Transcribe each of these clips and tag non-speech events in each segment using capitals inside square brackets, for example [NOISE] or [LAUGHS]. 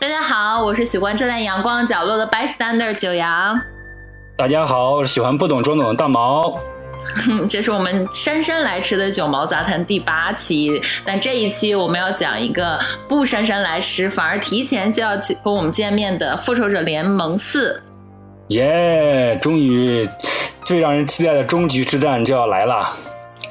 大家好，我是喜欢站在阳光角落的 bystander 九阳。大家好，我是喜欢不懂装懂的大毛。[LAUGHS] 这是我们姗姗来迟的九毛杂谈第八期，但这一期我们要讲一个不姗姗来迟，反而提前就要和我们见面的《复仇者联盟四》。耶！终于，最让人期待的终局之战就要来了。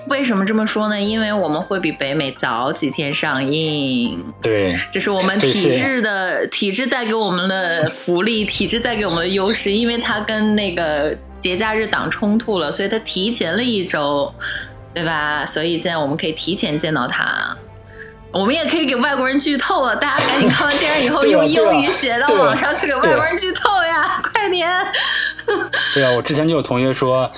为什么这么说呢？因为我们会比北美早几天上映。对，这是我们体制的体制带给我们的福利，体制带给我们的优势，因为它跟那个节假日档冲突了，所以它提前了一周，对吧？所以现在我们可以提前见到它。我们也可以给外国人剧透了，大家赶紧看完电影以后用英语写到网上去给外国人剧透呀！快点。对啊，我之前就有同学说。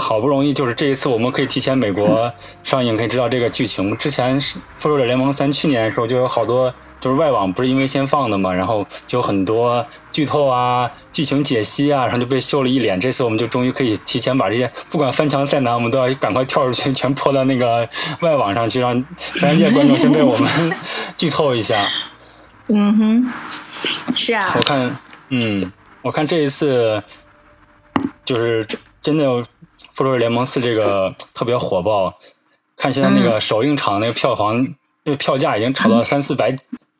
好不容易就是这一次，我们可以提前美国上映，可以知道这个剧情。之前《复仇者联盟三》去年的时候就有好多，就是外网不是因为先放的嘛，然后就很多剧透啊、剧情解析啊，然后就被秀了一脸。这次我们就终于可以提前把这些，不管翻墙再难，我们都要赶快跳出去，全泼到那个外网上去，让全世界观众先被我们 [LAUGHS] 剧透一下。嗯哼，是啊。我看，嗯，我看这一次就是真的。复仇者联盟四这个特别火爆，看现在那个首映场那个票房，那个票价已经炒到三四百，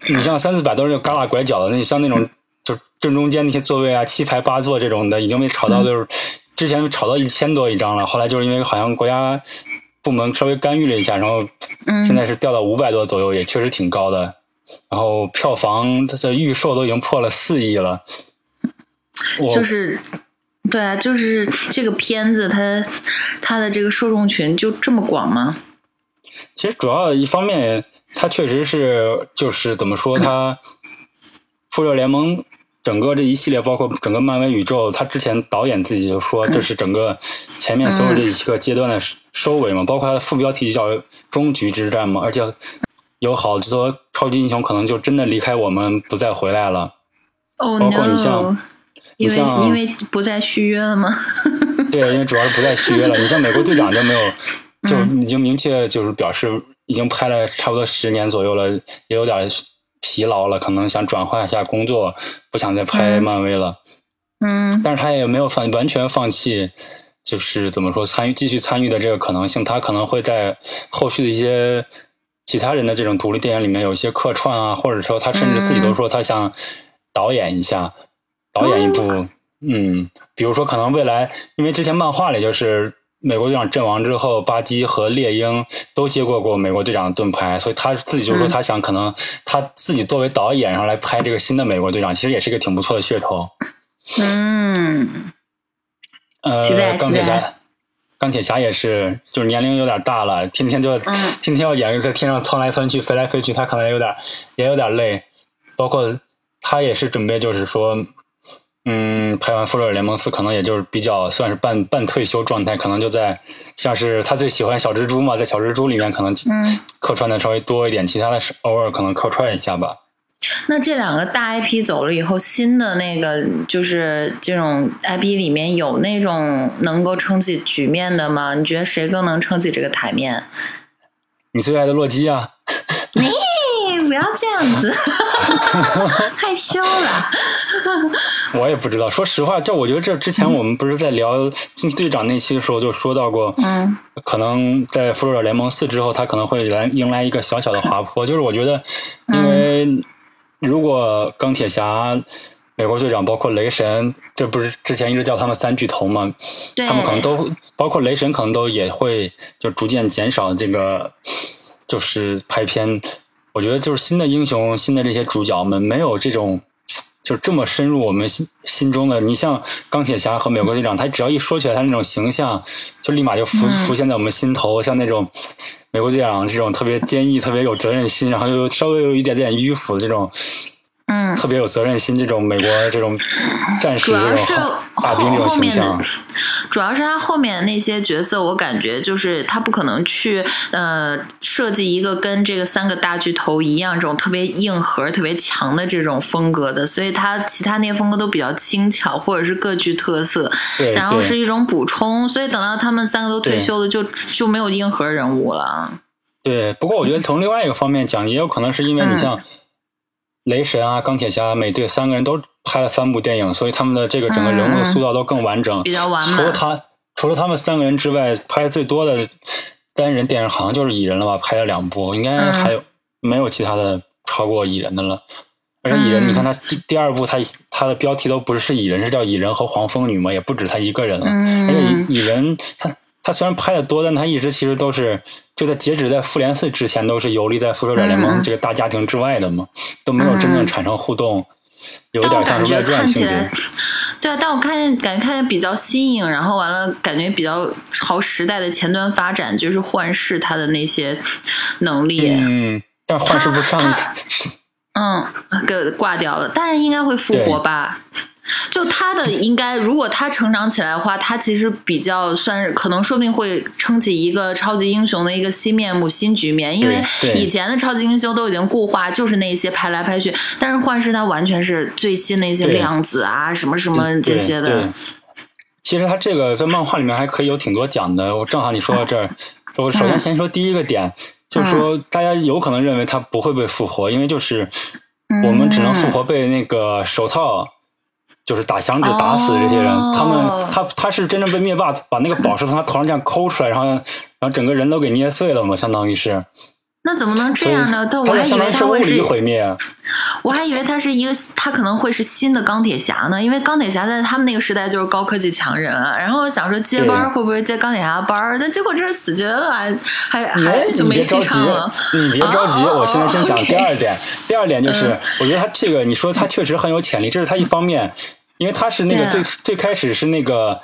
你像三四百都是旮旯拐角的，那你像那种就正中间那些座位啊，七排八座这种的，已经被炒到就是之前炒到一千多一张了，后来就是因为好像国家部门稍微干预了一下，然后现在是掉到五百多左右，也确实挺高的。然后票房它的预售都已经破了四亿了，就是。对啊，就是这个片子，它它的这个受众群就这么广吗？其实主要一方面，它确实是就是怎么说，它复仇者联盟整个这一系列，包括整个漫威宇宙，它之前导演自己就说，这是整个前面所有这一个阶段的收尾嘛，包括它的副标题就叫“终局之战”嘛，而且有好多超级英雄可能就真的离开我们，不再回来了。哦，包括你像。因为因为不再续约了吗？[LAUGHS] 对，因为主要是不再续约了。你像美国队长就没有，[LAUGHS] 就已经明确就是表示已经拍了差不多十年左右了，也有点疲劳了，可能想转换一下工作，不想再拍漫威了。嗯，但是他也没有放完全放弃，就是怎么说参与继续参与的这个可能性，他可能会在后续的一些其他人的这种独立电影里面有一些客串啊，或者说他甚至自己都说他想导演一下。导演一部，嗯，比如说可能未来，因为之前漫画里就是美国队长阵亡之后，巴基和猎鹰都接过过美国队长的盾牌，所以他自己就说他想可能他自己作为导演，然后来拍这个新的美国队长，其实也是一个挺不错的噱头。嗯，呃，钢铁侠，钢铁侠也是，就是年龄有点大了，天天就天天要演在天上窜来窜去、飞来飞去，他可能有点也有点累。包括他也是准备，就是说。嗯，拍完《复仇者联盟四》，可能也就是比较算是半半退休状态，可能就在像是他最喜欢小蜘蛛嘛，在小蜘蛛里面可能客串的稍微多一点，其他的是偶尔可能客串一下吧。那这两个大 IP 走了以后，新的那个就是这种 IP 里面有那种能够撑起局面的吗？你觉得谁更能撑起这个台面？你最爱的洛基啊！这样子，[LAUGHS] 害羞了。我也不知道，说实话，这我觉得这之前我们不是在聊惊奇队长那期的时候就说到过，嗯，可能在复仇者联盟四之后，他可能会来迎来一个小小的滑坡。[LAUGHS] 就是我觉得，因为如果钢铁侠、美国队长，包括雷神，这不是之前一直叫他们三巨头嘛？他们可能都包括雷神，可能都也会就逐渐减少这个就是拍片。我觉得就是新的英雄，新的这些主角们没有这种，就这么深入我们心心中的。你像钢铁侠和美国队长，他只要一说起来，他那种形象就立马就浮浮现在我们心头。像那种美国队长这种特别坚毅、特别有责任心，然后又稍微有一点点迂腐的这种。嗯，特别有责任心，这种美国这种战士这种大兵这种形象，主要是他后面的那些角色，我感觉就是他不可能去呃设计一个跟这个三个大巨头一样这种特别硬核、特别强的这种风格的，所以他其他那些风格都比较轻巧，或者是各具特色，然后是一种补充。所以等到他们三个都退休了，就就没有硬核人物了。对，不过我觉得从另外一个方面讲，也有可能是因为你像。雷神啊、钢铁侠、美队三个人都拍了三部电影，所以他们的这个整个人物的塑造都更完整，比较完除了他，除了他们三个人之外，拍最多的单人电影好像就是蚁人了吧？拍了两部，应该还有没有其他的超过蚁人的了？而且蚁人，你看他第第二部，他他的标题都不是蚁人，是叫蚁人和黄蜂女嘛，也不止他一个人了。而且蚁蚁人他。他虽然拍的多，但他一直其实都是就在截止在复联四之前，都是游离在复仇者联盟这个大家庭之外的嘛，都没有真正产生互动，有点像外传性质。对啊，但我看见感觉看见比较新颖，然后完了感觉比较朝时代的前端发展，就是幻视他的那些能力。嗯，但幻视不上，嗯，给挂掉了，但是应该会复活吧。就他的应该，如果他成长起来的话，他其实比较算是可能，说不定会撑起一个超级英雄的一个新面目、新局面。因为以前的超级英雄都已经固化，就是那些拍来拍去。但是幻视他完全是最新的一些量子啊，什么什么这些的。其实他这个在漫画里面还可以有挺多讲的。我正好你说到这儿，[LAUGHS] 我首先先说第一个点，就是说大家有可能认为他不会被复活，因为就是我们只能复活被那个手套。就是打响指打死这些人，他们他他是真正被灭霸把那个宝石从他头上这样抠出来，然后然后整个人都给捏碎了嘛，相当于是。那怎么能这样呢？但我还以为他会是毁灭。我还以为他是一个，他可能会是新的钢铁侠呢，因为钢铁侠在他们那个时代就是高科技强人啊。然后想说接班会不会接钢铁侠班儿？但结果这是死绝了，还还还就没戏唱了。你别着急，我现在先 [LAUGHS] 讲第二点。第二点就是，我觉得他这个，你说他确实很有潜力，这是他一方面。因为他是那个最最开始是那个，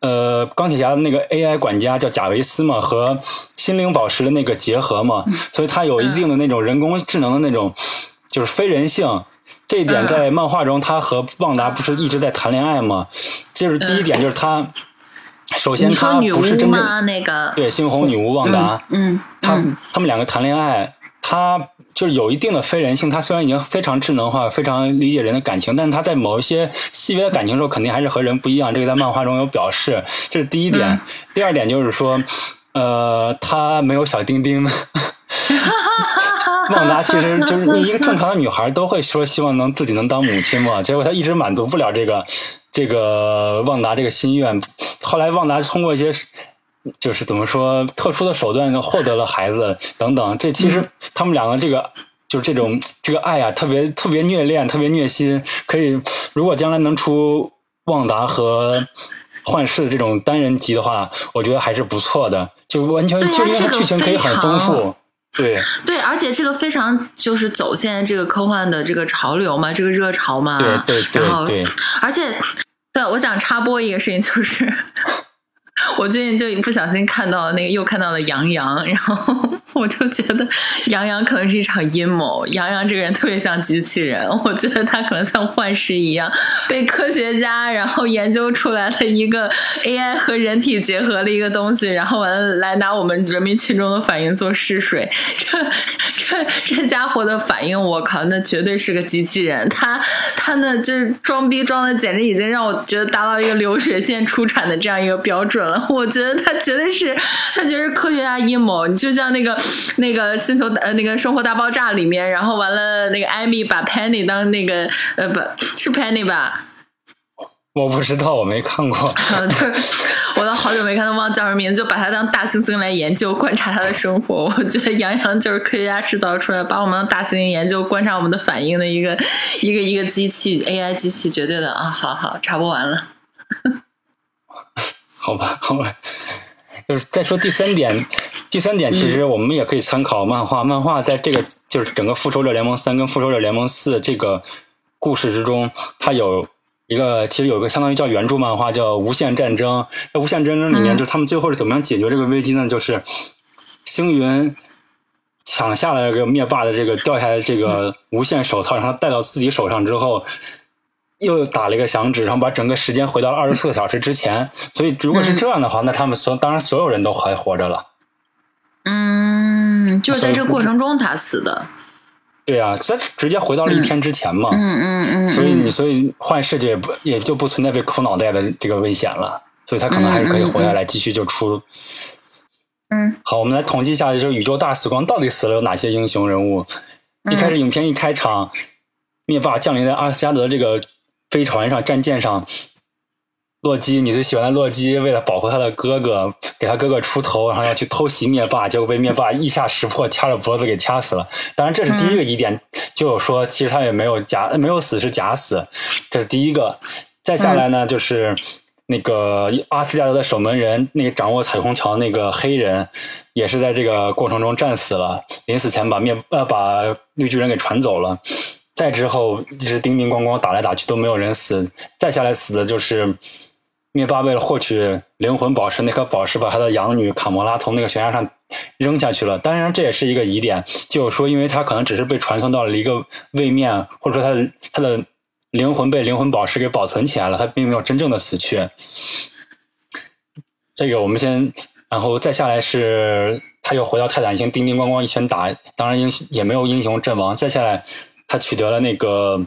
呃，钢铁侠的那个 AI 管家叫贾维斯嘛，和心灵宝石的那个结合嘛，所以他有一定的那种人工智能的那种，就是非人性。这一点在漫画中，他和旺达不是一直在谈恋爱吗？就是第一点，就是他首先他不是真正那个对猩红女巫旺达，嗯，他他们两个谈恋爱，他。就是有一定的非人性，他虽然已经非常智能化、非常理解人的感情，但是他在某一些细微的感情时候，肯定还是和人不一样。这个在漫画中有表示，这是第一点。[LAUGHS] 第二点就是说，呃，他没有小丁丁。旺达其实就是你一个正常的女孩都会说希望能自己能当母亲嘛，结果他一直满足不了这个这个旺达这个心愿。后来旺达通过一些。就是怎么说，特殊的手段获得了孩子等等，这其实他们两个这个就是这种这个爱啊，特别特别虐恋，特别虐心。可以，如果将来能出旺达和幻视这种单人集的话，我觉得还是不错的，就完全就因为剧情可以很丰富。对对，而且这个非常就是走现在这个科幻的这个潮流嘛，这个热潮嘛。对对对。然后，而且，对，我想插播一个事情，就是。[LAUGHS] 我最近就不小心看到了那个，又看到了杨洋，然后 [LAUGHS] 我就觉得杨洋可能是一场阴谋。杨洋这个人特别像机器人，我觉得他可能像幻视一样，被科学家然后研究出来了一个 AI 和人体结合的一个东西，然后完了来拿我们人民群众的反应做试水。这这这家伙的反应，我靠，那绝对是个机器人。他他那就是装逼装的，简直已经让我觉得达到一个流水线出产的这样一个标准。[LAUGHS] 我觉得他绝对是，他绝对是科学家阴谋。你就像那个那个星球呃那个生活大爆炸里面，然后完了那个艾米把 Penny 当那个呃不是 Penny 吧？我不知道，我没看过。就是我都好久没看到忘叫什么名字，就把他当大猩猩来研究观察他的生活。我觉得杨洋就是科学家制造出来，把我们当大猩猩研究观察我们的反应的一个一个一个机器 AI 机器，绝对的啊！好好插播完了。好吧，好吧，[LAUGHS] 就是再说第三点，第三点其实我们也可以参考漫画。漫画在这个就是整个复仇者联盟三跟复仇者联盟四这个故事之中，它有一个其实有个相当于叫原著漫画叫《无限战争》。在《无限战争》里面，就他们最后是怎么样解决这个危机呢？就是星云抢下了这个灭霸的这个掉下来这个无限手套，然后戴到自己手上之后。又打了一个响指，然后把整个时间回到了二十四个小时之前。所以，如果是这样的话，那他们所当然所有人都还活着了。嗯，就是在这个过程中他死的。对啊，这直接回到了一天之前嘛。嗯嗯嗯。所以你所以换世界也不也就不存在被抠脑袋的这个危险了。所以他可能还是可以活下来，继续就出。嗯。好，我们来统计一下，就是宇宙大死光到底死了有哪些英雄人物？一开始影片一开场，灭霸降临在阿斯加德这个飞船上、战舰上。洛基，你最喜欢的洛基，为了保护他的哥哥，给他哥哥出头，然后要去偷袭灭霸，结果被灭霸一下识破，掐着脖子给掐死了。当然，这是第一个疑点，就有说其实他也没有假没有死，是假死，这是第一个。再下来呢，就是那个阿斯加德的守门人，那个掌握彩虹桥那个黑人，也是在这个过程中战死了，临死前把灭呃把绿巨人给传走了。再之后一直叮叮咣咣打来打去都没有人死，再下来死的就是。灭霸为了获取灵魂宝石，那颗宝石把他的养女卡魔拉从那个悬崖上扔下去了。当然，这也是一个疑点，就是说，因为他可能只是被传送到了一个位面，或者说他的他的灵魂被灵魂宝石给保存起来了，他并没有真正的死去。这个我们先，然后再下来是他又回到泰坦星，叮叮咣咣一拳打，当然英也没有英雄阵亡。再下来，他取得了那个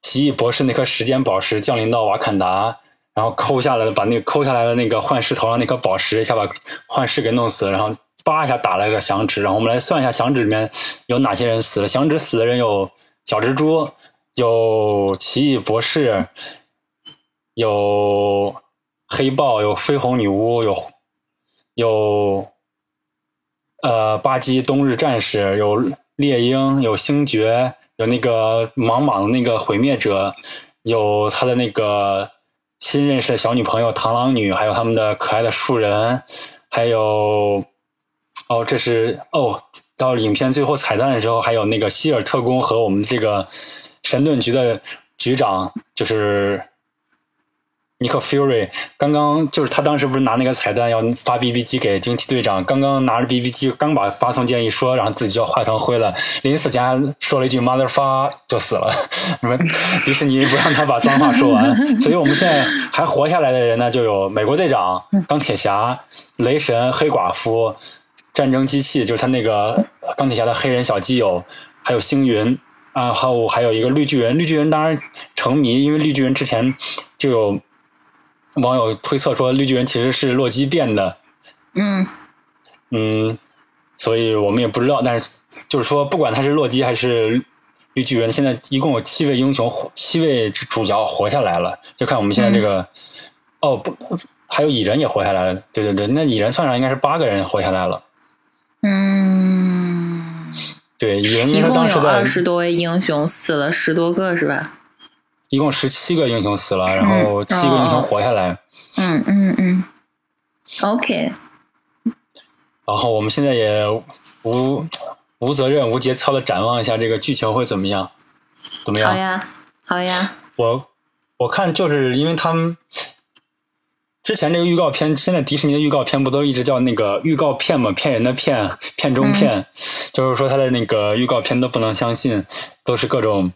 奇异博士那颗时间宝石，降临到瓦坎达。然后抠下来，把那个抠下来的那个幻视头上那颗宝石一下把幻视给弄死了，然后叭一下打了个响指，然后我们来算一下响指里面有哪些人死了。响指死的人有小蜘蛛，有奇异博士，有黑豹，有绯红女巫，有有呃巴基冬日战士，有猎鹰，有星爵，有那个莽莽的那个毁灭者，有他的那个。新认识的小女朋友螳螂女，还有他们的可爱的树人，还有哦，这是哦，到影片最后彩蛋的时候，还有那个希尔特工和我们这个神盾局的局长，就是。尼克· Fury 刚刚就是他当时不是拿那个彩蛋要发 BB 机给惊奇队长，刚刚拿着 BB 机，刚把发送键一说，然后自己就要化成灰了。临死前还说了一句 “mother fuck” ”就死了。[LAUGHS] 你们迪士尼不让他把脏话说完，[LAUGHS] 所以我们现在还活下来的人呢，就有美国队长、钢铁侠、雷神、黑寡妇、战争机器，就是他那个钢铁侠的黑人小基友，还有星云啊，还有还有一个绿巨人。绿巨人当然成迷，因为绿巨人之前就有。网友推测说，绿巨人其实是洛基变的。嗯嗯，所以我们也不知道。但是就是说，不管他是洛基还是绿巨人，现在一共有七位英雄，七位主角活下来了。就看我们现在这个，哦不，还有蚁人也活下来了。对对对，那蚁人算上应该是八个人活下来了。嗯，对，蚁人一共有二十多位英雄，死了十多个是吧？一共十七个英雄死了，然后七个英雄活下来。嗯嗯嗯。OK。然后我们现在也无无责任、无节操的展望一下这个剧情会怎么样？怎么样？好呀，好呀。我我看就是因为他们之前这个预告片，现在迪士尼的预告片不都一直叫那个预告片嘛？骗人的骗，片中骗，就是说他的那个预告片都不能相信，都是各种。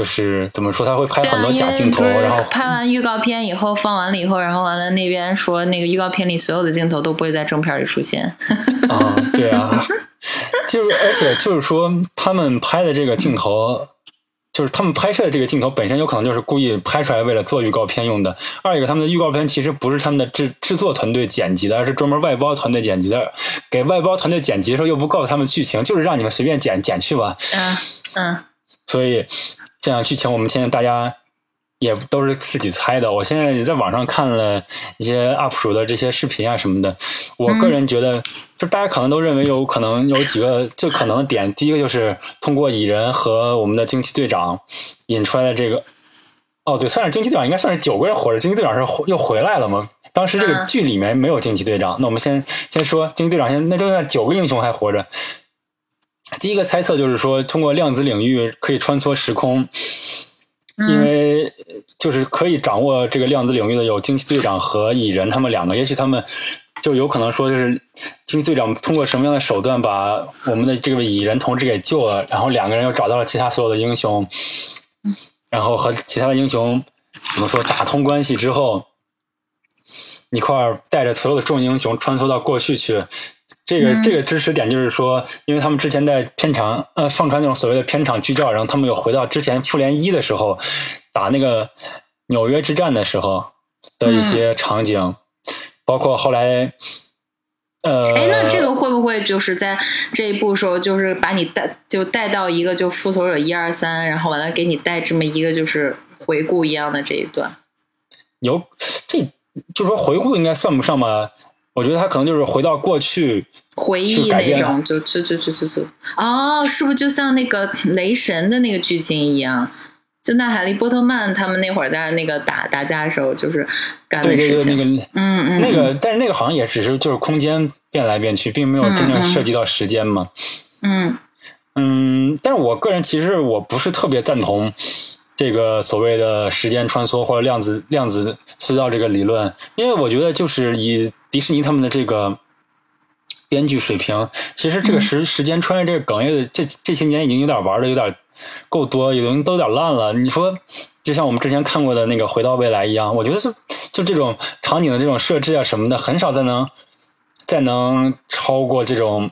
就是怎么说，他会拍很多假镜头，然后拍完预告片以后放完了以后，然后完了那边说那个预告片里所有的镜头都不会在正片里出现。[LAUGHS] 啊，对啊，就是而且就是说他们拍的这个镜头，就是他们拍摄的这个镜头本身有可能就是故意拍出来为了做预告片用的。二一个，他们的预告片其实不是他们的制制作团队剪辑的，而是专门外包团队剪辑的。给外包团队剪辑的时候又不告诉他们剧情，就是让你们随便剪剪去吧。嗯嗯，所以。这样剧情，我们现在大家也都是自己猜的。我现在也在网上看了一些 UP 主的这些视频啊什么的。我个人觉得，就大家可能都认为有可能有几个最可能的点。第一个就是通过蚁人和我们的惊奇队长引出来的这个。哦，对，算是惊奇队长，应该算是九个人活着。惊奇队长是又回来了吗？当时这个剧里面没有惊奇队长。那我们先先说惊奇队长，先那就算九个英雄还活着。第一个猜测就是说，通过量子领域可以穿梭时空，因为就是可以掌握这个量子领域的有惊奇队长和蚁人他们两个，也许他们就有可能说，就是惊奇队长通过什么样的手段把我们的这个蚁人同志给救了，然后两个人又找到了其他所有的英雄，然后和其他的英雄怎么说打通关系之后，一块儿带着所有的众英雄穿梭到过去去。这个这个知识点就是说，因为他们之前在片场呃放传那种所谓的片场剧照，然后他们又回到之前复联一的时候打那个纽约之战的时候的一些场景，包括后来呃，哎，那这个会不会就是在这一步时候，就是把你带就带到一个就复仇者一二三，然后完了给你带这么一个就是回顾一样的这一段？有这就说回顾应该算不上吧？我觉得他可能就是回到过去回忆那种，就就就就就就哦，是不是就像那个雷神的那个剧情一样？就娜塔莉波特曼他们那会儿在那个打打架的时候，就是干的事情。那个，嗯嗯，那个，但是那个好像也只是就是空间变来变去，并没有真正涉及到时间嘛。嗯嗯，但是我个人其实我不是特别赞同这个所谓的时间穿梭或者量子量子隧道这个理论，因为我觉得就是以迪士尼他们的这个编剧水平，其实这个时时间穿越这个梗，也这这些年已经有点玩的有点。够多，已经都有点烂了。你说，就像我们之前看过的那个《回到未来》一样，我觉得是就这种场景的这种设置啊什么的，很少再能再能超过这种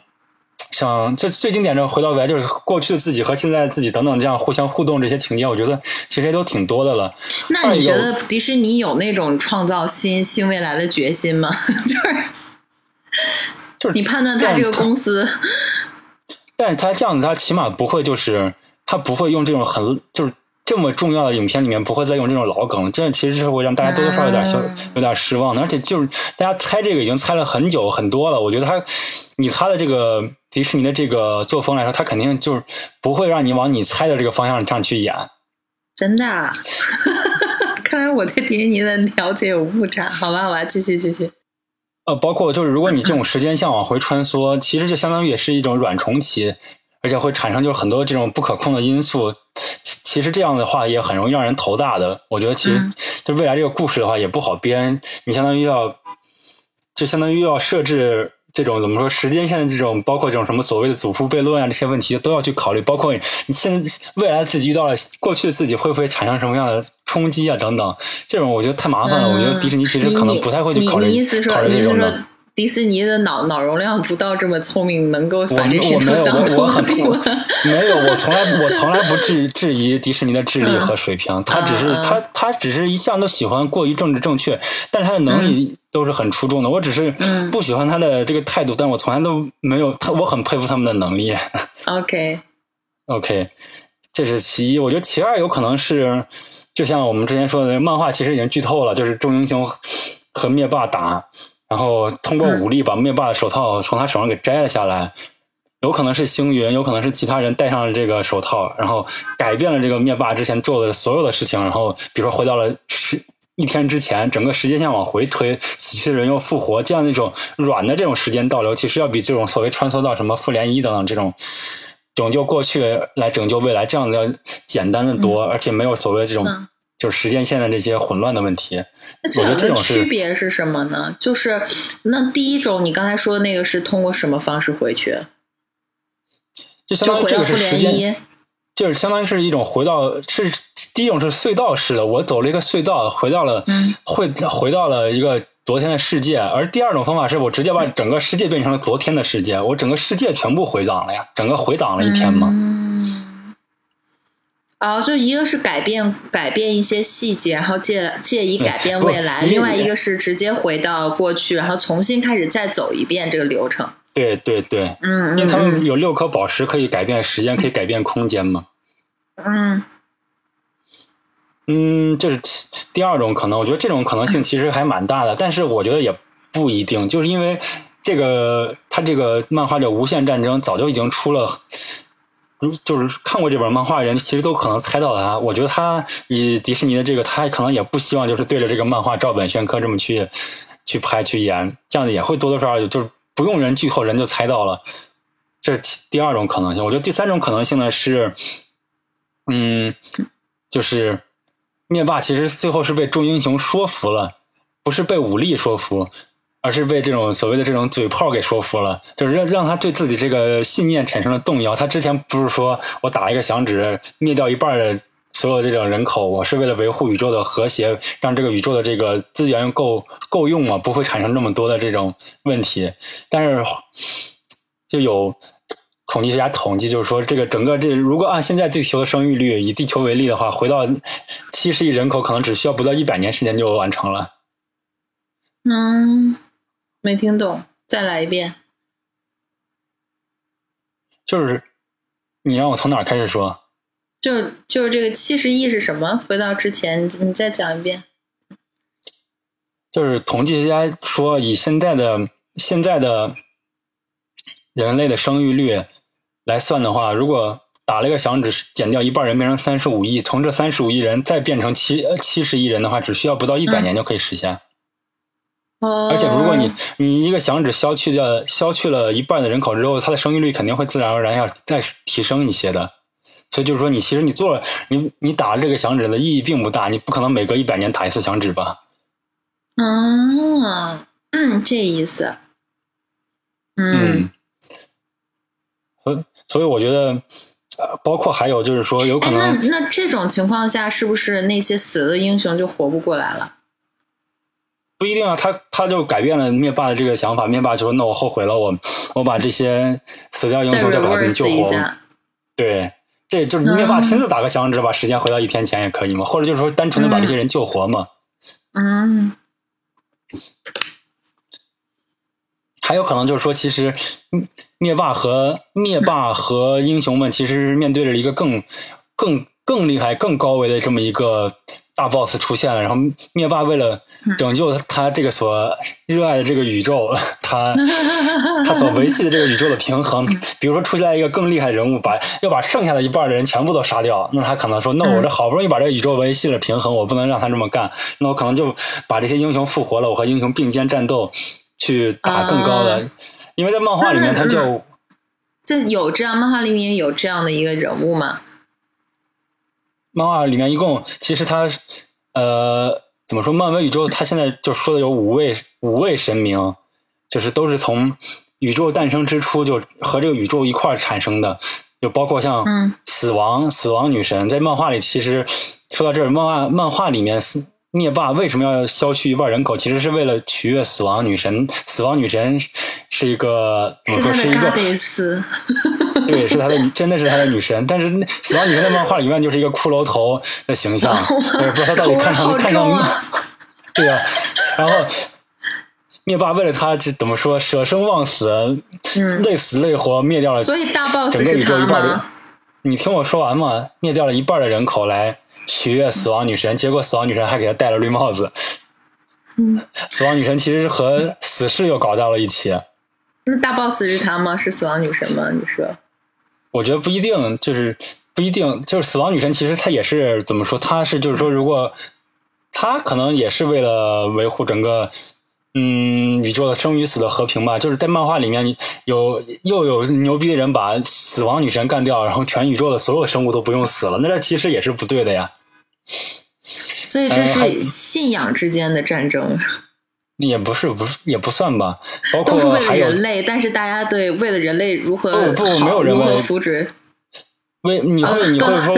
像这最经典的《回到未来》，就是过去的自己和现在的自己等等这样互相互动这些情节，我觉得其实也都挺多的了。那你觉得迪士尼有那种创造新新未来的决心吗？[LAUGHS] 就是就是你判断他这个公司，但是他这样子，他起码不会就是。他不会用这种很就是这么重要的影片里面不会再用这种老梗，这其实是会让大家多多少少有点小有点失望的。而且就是大家猜这个已经猜了很久很多了，我觉得他你猜的这个迪士尼的这个作风来说，他肯定就是不会让你往你猜的这个方向上去演。真的？[LAUGHS] 看来我对迪士尼的了解有误差。好吧，好吧继续继续。呃，包括就是如果你这种时间线往回穿梭，其实就相当于也是一种软重启。而且会产生就是很多这种不可控的因素，其实这样的话也很容易让人头大的。我觉得其实就未来这个故事的话也不好编，你相当于要就相当于要设置这种怎么说时间线的这种，包括这种什么所谓的祖父悖论啊这些问题都要去考虑，包括你现在未来自己遇到了过去的自己会不会产生什么样的冲击啊等等，这种我觉得太麻烦了。我觉得迪士尼其实可能不太会去考虑考虑这种的。迪士尼的脑脑容量不到这么聪明，能够把这些都想通。没有，我从来我从来不质质疑迪士尼的智力和水平，他只是他他只是一向都喜欢过于政治正确，但是他的能力都是很出众的。我只是不喜欢他的这个态度，但我从来都没有他，我很佩服他们的能力。OK [LAUGHS] OK，这是其一。我觉得其二有可能是，就像我们之前说的，漫画其实已经剧透了，就是众英雄和灭霸打。然后通过武力把灭霸的手套从他手上给摘了下来，有可能是星云，有可能是其他人戴上了这个手套，然后改变了这个灭霸之前做的所有的事情。然后比如说回到了十一天之前，整个时间线往回推，死去的人又复活，这样的一种软的这种时间倒流，其实要比这种所谓穿梭到什么复联一等等这种拯救过去来拯救未来这样的简单的多，而且没有所谓这种。就是时间线的这些混乱的问题，那这两个区别是什么呢？就是那第一种，你刚才说的那个是通过什么方式回去？就相当于这个是时间，就是相当于是一种回到是第一种是隧道式的，我走了一个隧道，回到了会回到了一个昨天的世界。而第二种方法是我直接把整个世界变成了昨天的世界，我整个世界全部回档了呀，整个回档了一天嘛。哦，就一个是改变改变一些细节，然后借借以改变未来；另外一个是直接回到过去，然后重新开始再走一遍这个流程。对对对，嗯，因为他们有六颗宝石可以改变时间，可以改变空间嘛。嗯嗯，这是第二种可能。我觉得这种可能性其实还蛮大的，但是我觉得也不一定，就是因为这个，他这个漫画叫《无限战争》，早就已经出了。就是看过这本漫画的人，其实都可能猜到了他。我觉得他以迪士尼的这个，他可能也不希望就是对着这个漫画照本宣科这么去去拍去演，这样子也会多多少少就是不用人剧透，人就猜到了。这是第二种可能性。我觉得第三种可能性呢是，嗯，就是灭霸其实最后是被众英雄说服了，不是被武力说服。而是被这种所谓的这种嘴炮给说服了，就是让让他对自己这个信念产生了动摇。他之前不是说我打一个响指灭掉一半的所有这种人口，我是为了维护宇宙的和谐，让这个宇宙的这个资源够够用嘛，不会产生那么多的这种问题。但是就有统计学家统计，就是说这个整个这如果按现在地球的生育率以地球为例的话，回到七十亿人口，可能只需要不到一百年时间就完成了。嗯。没听懂，再来一遍。就是你让我从哪开始说？就就是这个七十亿是什么？回到之前，你你再讲一遍。就是统计学家说，以现在的现在的人类的生育率来算的话，如果打了一个响指，减掉一半人变成三十五亿，从这三十五亿人再变成七七十亿人的话，只需要不到一百年就可以实现。哦。而且如果你你一个响指消去掉消去了一半的人口之后，它的生育率肯定会自然而然要再提升一些的。所以就是说，你其实你做了你你打这个响指的意义并不大，你不可能每隔一百年打一次响指吧？啊，嗯，这意思。嗯。所所以我觉得，呃，包括还有就是说，有可能那那这种情况下，是不是那些死的英雄就活不过来了？不一定啊，他他就改变了灭霸的这个想法。灭霸就说：“那我后悔了，我我把这些死掉英雄再把他们救活。”对。这就是灭霸亲自打个响指，把时间回到一天前也可以嘛？或者就是说，单纯的把这些人救活嘛？嗯。还有可能就是说，其实灭霸和灭霸和英雄们其实面对着一个更更更厉害、更高维的这么一个。大 boss 出现了，然后灭霸为了拯救他这个所热爱的这个宇宙，他 [LAUGHS] 他所维系的这个宇宙的平衡，比如说出现一个更厉害人物，把要把剩下的一半的人全部都杀掉，那他可能说，那我这好不容易把这个宇宙维系了平衡，我不能让他这么干，那我可能就把这些英雄复活了，我和英雄并肩战斗，去打更高的，因为在漫画里面他就这有这样，漫画里面有这样的一个人物吗？漫画里面一共其实他，呃，怎么说？漫威宇宙他现在就说的有五位五位神明，就是都是从宇宙诞生之初就和这个宇宙一块儿产生的，就包括像死亡死亡女神，在漫画里其实说到这儿，漫画漫画里面。灭霸为什么要消去一半人口？其实是为了取悦死亡女神。死亡女神是一个怎么说？是一个对，是他的，真的是他的女神。但是死亡女神的漫画里面就是一个骷髅头的形象，我也不知道他到底 [LAUGHS] 看上看上。对啊，然后灭霸为了他这怎么说？舍生忘死，累死累活灭掉了，所以大 boss 整个宇宙一半的。你听我说完嘛？灭掉了一半的人口来。取悦死亡女神，结果死亡女神还给他戴了绿帽子。嗯，死亡女神其实是和死侍又搞到了一起。那大 boss 是他吗？是死亡女神吗？你说？我觉得不一定，就是不一定，就是死亡女神其实她也是怎么说？她是就是说，如果她可能也是为了维护整个嗯宇宙的生与死的和平吧。就是在漫画里面有又有牛逼的人把死亡女神干掉，然后全宇宙的所有生物都不用死了，那这其实也是不对的呀。所以这是信仰之间的战争，也不是，不是，也不算吧。包括都是为了人类，但是大家对为了人类如何不不没有人如何扶植？为你会你会说，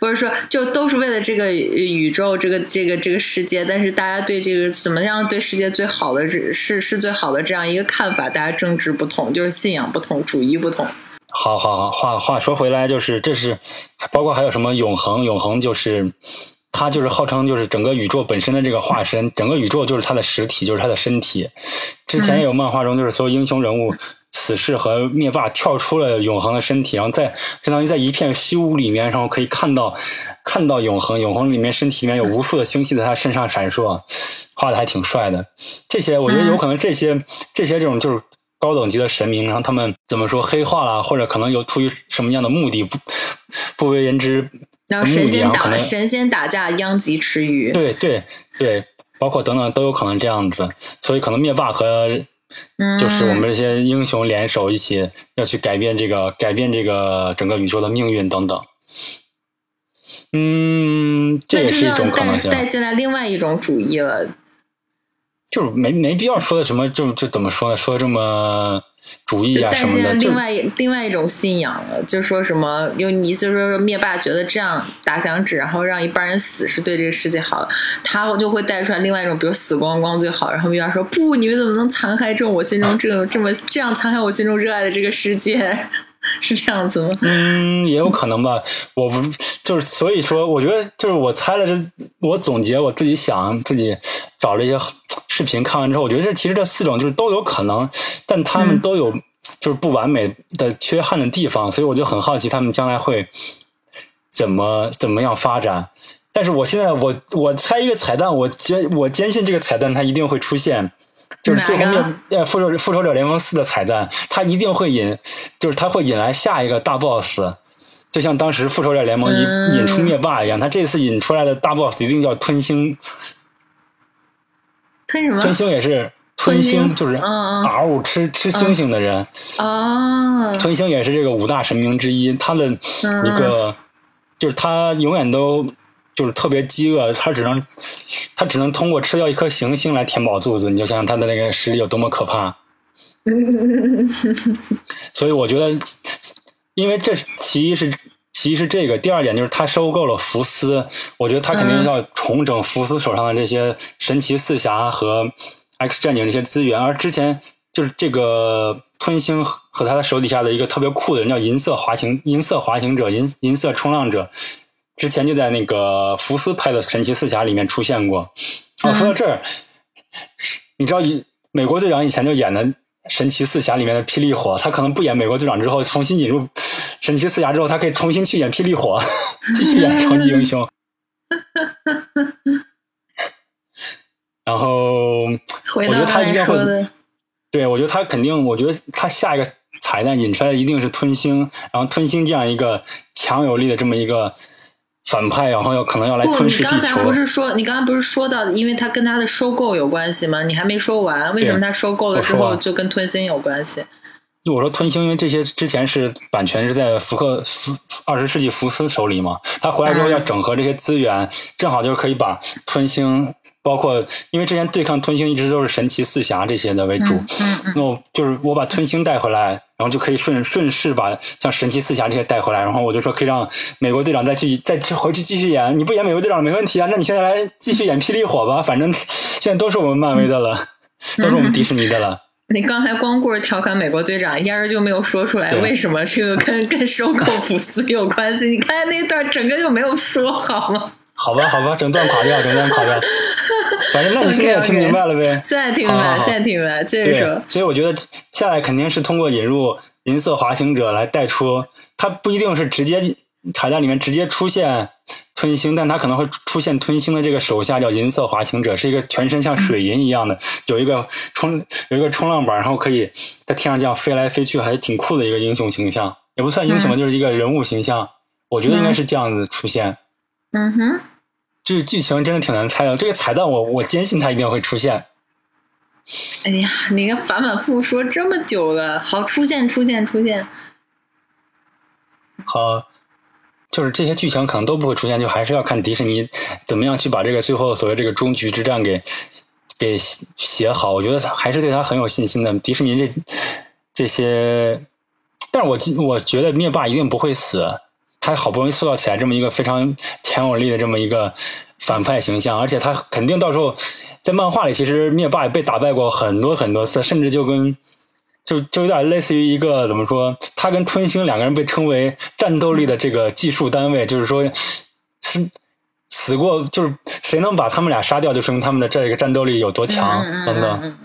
不是说就都是为了这个宇宙，这个这个这个世界，但是大家对这个怎么样对世界最好的是是是最好的这样一个看法，大家政治不同，就是信仰不同，主义不同。好好好，话话说回来，就是这是包括还有什么永恒？永恒就是他就是号称就是整个宇宙本身的这个化身，[LAUGHS] 整个宇宙就是他的实体，就是他的身体。之前有漫画中，就是所有英雄人物 [LAUGHS] 死侍和灭霸跳出了永恒的身体，然后在相当于在一片虚无里面，然后可以看到看到永恒。永恒里面身体里面有无数的星系在他身上闪烁，画的还挺帅的。这些我觉得有可能这些这些这种就是。高等级的神明，然后他们怎么说黑化了，或者可能有出于什么样的目的，不不为人知。然后神仙打神仙打架，殃及池鱼。对对对，包括等等都有可能这样子，所以可能灭霸和就是我们这些英雄联手一起要去改变这个改变这个整个宇宙的命运等等。嗯，这也是一种可能性。带进来另外一种主义了。就是没没必要说的什么，就就怎么说呢？说这么主义啊什么的，另外另外一种信仰了，就说什么，因为你就说灭霸觉得这样打响指，然后让一半人死是对这个世界好，他就会带出来另外一种，比如死光光最好。然后灭霸说不，你们怎么能残害这种我心中这种这么这样残害我心中热爱的这个世界？[LAUGHS] 是这样子吗？嗯，也有可能吧。我不就是，所以说，我觉得就是我猜了这，我总结我自己想自己找了一些。视频看完之后，我觉得这其实这四种就是都有可能，但他们都有就是不完美的缺憾的地方，所以我就很好奇他们将来会怎么怎么样发展。但是我现在我我猜一个彩蛋，我坚我坚信这个彩蛋它一定会出现，就是最后面呃复仇复仇者联盟四的彩蛋，它一定会引，就是它会引来下一个大 boss。就像当时复仇者联盟引引出灭霸一样，他这次引出来的大 boss 一定叫吞星。吞什么？吞星也是吞星，就是嗷吃吃星星的人。哦。吞星也是这个五大神明之一，他的一个就是他永远都就是特别饥饿，他只能他只能通过吃掉一颗行星来填饱肚子。你就想想他的那个实力有多么可怕。[LAUGHS] 所以我觉得。因为这其一是其实这个，第二点就是他收购了福斯，我觉得他肯定要重整福斯手上的这些神奇四侠和 X 战警这些资源，而之前就是这个吞星和他的手底下的一个特别酷的人叫银色滑行银色滑行者银银色冲浪者，之前就在那个福斯拍的神奇四侠里面出现过。哦，说到这儿，你知道美国队长以前就演的。神奇四侠里面的霹雳火，他可能不演美国队长之后，重新引入神奇四侠之后，他可以重新去演霹雳火，继续演超级英雄。然后，我觉得他一定会，对我觉得他肯定，我觉得他下一个彩蛋引出来的一定是吞星，然后吞星这样一个强有力的这么一个。反派，然后要可能要来吞噬地球。你刚才不是说，你刚才不是说到，因为他跟他的收购有关系吗？你还没说完，为什么他收购了之后就跟吞星有关系？就我说吞星，因为这些之前是版权是在福克福二十世纪福斯手里嘛，他回来之后要整合这些资源，正好就是可以把吞星。包括，因为之前对抗吞星一直都是神奇四侠这些的为主，嗯嗯那我就是我把吞星带回来，然后就可以顺顺势把像神奇四侠这些带回来，然后我就说可以让美国队长再去再回去继续演，你不演美国队长没问题啊，那你现在来继续演霹雳火吧，反正现在都是我们漫威的了，都是我们迪士尼的了。你刚才光顾着调侃美国队长，压根就没有说出来为什么这个跟跟收购 [LAUGHS] 福斯有关系，你看那段整个就没有说好吗？好吧，好吧，整段垮掉，整段垮掉。[LAUGHS] 反正那你现在也听明白了呗？现在听明白，现在听明白。接着说，所以我觉得下来肯定是通过引入银色滑行者来带出，它不一定是直接彩蛋里面直接出现吞星，但它可能会出现吞星的这个手下叫银色滑行者，是一个全身像水银一样的，[LAUGHS] 有一个冲有一个冲浪板，然后可以在天上这样飞来飞去，还是挺酷的一个英雄形象，也不算英雄，就是一个人物形象。我觉得应该是这样子出现。嗯哼，这剧情真的挺难猜的。这个彩蛋，我我坚信它一定会出现。哎呀，你个反反复复说这么久了，好出现出现出现。好，就是这些剧情可能都不会出现，就还是要看迪士尼怎么样去把这个最后所谓这个终局之战给给写好。我觉得还是对他很有信心的。迪士尼这这些，但是我我觉得灭霸一定不会死。他好不容易塑造起来这么一个非常强有力的这么一个反派形象，而且他肯定到时候在漫画里，其实灭霸也被打败过很多很多次，甚至就跟就就有点类似于一个怎么说，他跟春星两个人被称为战斗力的这个计数单位，就是说是死过，就是谁能把他们俩杀掉，就说明他们的这个战斗力有多强等等。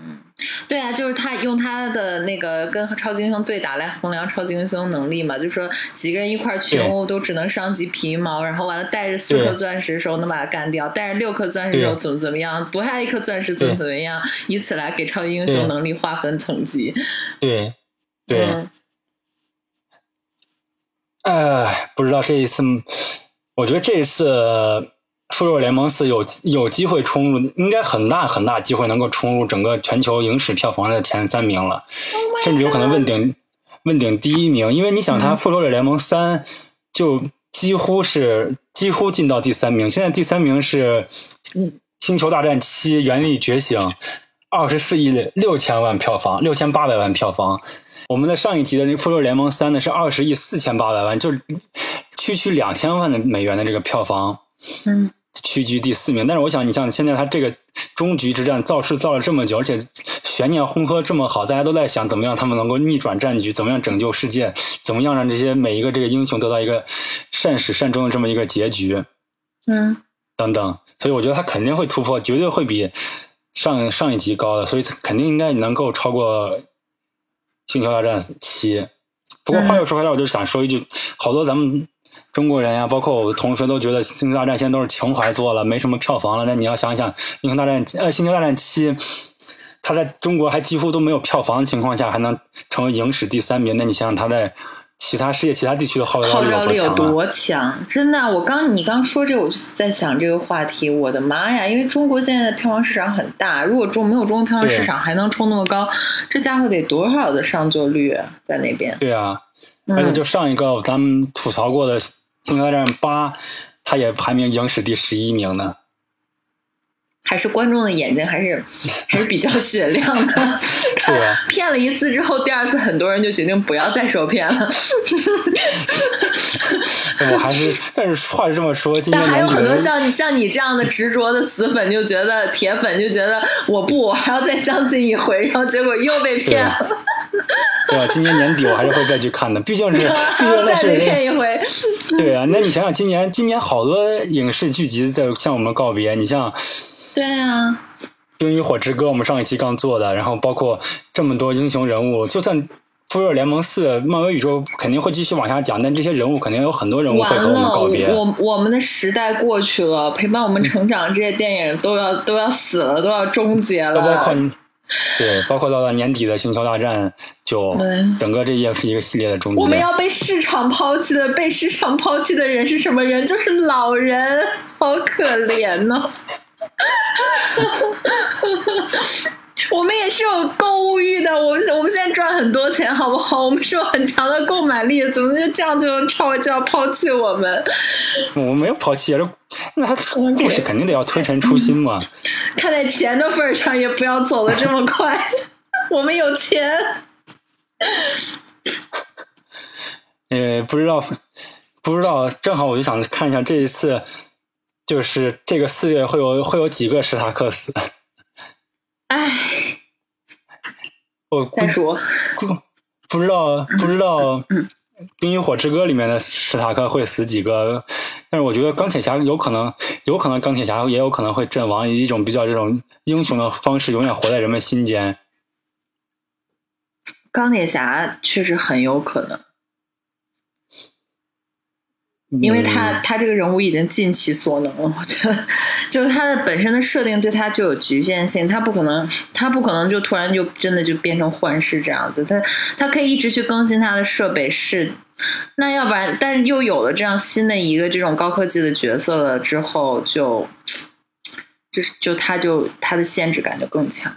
对啊，就是他用他的那个跟超级英雄对打来衡量超级英雄能力嘛，就说几个人一块群殴都只能伤及皮毛，然后完了带着四颗钻石的时候能把他干掉，带着六颗钻石的时候怎么怎么样，夺下一颗钻石怎么怎么样，以此来给超级英雄能力划分层级。对，对。哎，不知道这一次，我觉得这一次。复仇者联盟四有有机会冲入，应该很大很大机会能够冲入整个全球影史票房的前三名了，甚至有可能问鼎问鼎第一名。因为你想，它复仇者联盟三就几乎是几乎进到第三名，现在第三名是星球大战七：原力觉醒，二十四亿六千万票房，六千八百万票房。我们的上一集的那复仇者联盟三呢是二十亿四千八百万，就是区区两千万的美元的这个票房，嗯。屈居第四名，但是我想，你像现在他这个终局之战造势造了这么久，而且悬念烘托这么好，大家都在想怎么样他们能够逆转战局，怎么样拯救世界，怎么样让这些每一个这个英雄得到一个善始善终的这么一个结局，嗯，等等，所以我觉得他肯定会突破，绝对会比上上一集高的，所以肯定应该能够超过《星球大战七》。不过话又说回来，我就想说一句，好多咱们中国人呀，包括我的同学都觉得《星球大战》现在都是情怀做了，没什么票房了。那你要想想，《星球大战》呃，《星球大战七》，它在中国还几乎都没有票房的情况下，还能成为影史第三名，那你想想它在。其他世界其他地区的号召力有多强？真的，我刚你刚说这个，我就在想这个话题。我的妈呀！因为中国现在的票房市场很大，如果中没有中国票房市场还能冲那么高，这家伙得多少的上座率在那边？对啊，而且就上一个咱们吐槽过的《星球大战八》，它也排名影史第十一名呢。还是观众的眼睛还是 [LAUGHS] 还是比较雪亮的。对啊，骗了一次之后，第二次很多人就决定不要再受骗了。[LAUGHS] 我还是，但是话是这么说，今但还有很多像你像你这样的执着的死粉，就觉得铁粉就觉得我不，我还要再相信一回，然后结果又被骗了。[LAUGHS] 对吧？今年年底我还是会再去看的，毕竟是，毕竟再被骗一回。[LAUGHS] 对啊，那你想想，今年今年好多影视剧集在向我们告别，你像。对啊，《冰与火之歌》我们上一期刚做的，然后包括这么多英雄人物，就算《复仇者联盟四》，漫威宇宙肯定会继续往下讲，但这些人物肯定有很多人物会和我们告别。我我们的时代过去了，陪伴我们成长这些电影都要都要死了，都要终结了。包括 [LAUGHS] 对，包括到了年底的《星球大战》，就整个这也是一个系列的终结。我们要被市场抛弃的，被市场抛弃的人是什么人？就是老人，好可怜呢。[LAUGHS] [LAUGHS] 我们也是有购物欲的，我们我们现在赚很多钱，好不好？[LAUGHS] 我们是有很强的购买力，怎么就这样就能超就要抛弃我们？我没有抛弃，这那他故事肯定得要推陈出新嘛。[LAUGHS] 看在钱的份上，也不要走的这么快。我们有钱。呃，不知道，不知道，正好我就想看一下这一次。就是这个四月会有会有几个史塔克死？哎，我再说，不知道不知道，《冰与火之歌》里面的史塔克会死几个？但是我觉得钢铁侠有可能，有可能钢铁侠也有可能会阵亡，以一种比较这种英雄的方式，永远活在人们心间。钢铁侠确实很有可能。因为他他这个人物已经尽其所能了，我觉得，就是他的本身的设定对他就有局限性，他不可能他不可能就突然就真的就变成幻视这样子，他他可以一直去更新他的设备是，那要不然，但是又有了这样新的一个这种高科技的角色了之后，就 [TSK] 就是就他就他的限制感就更强。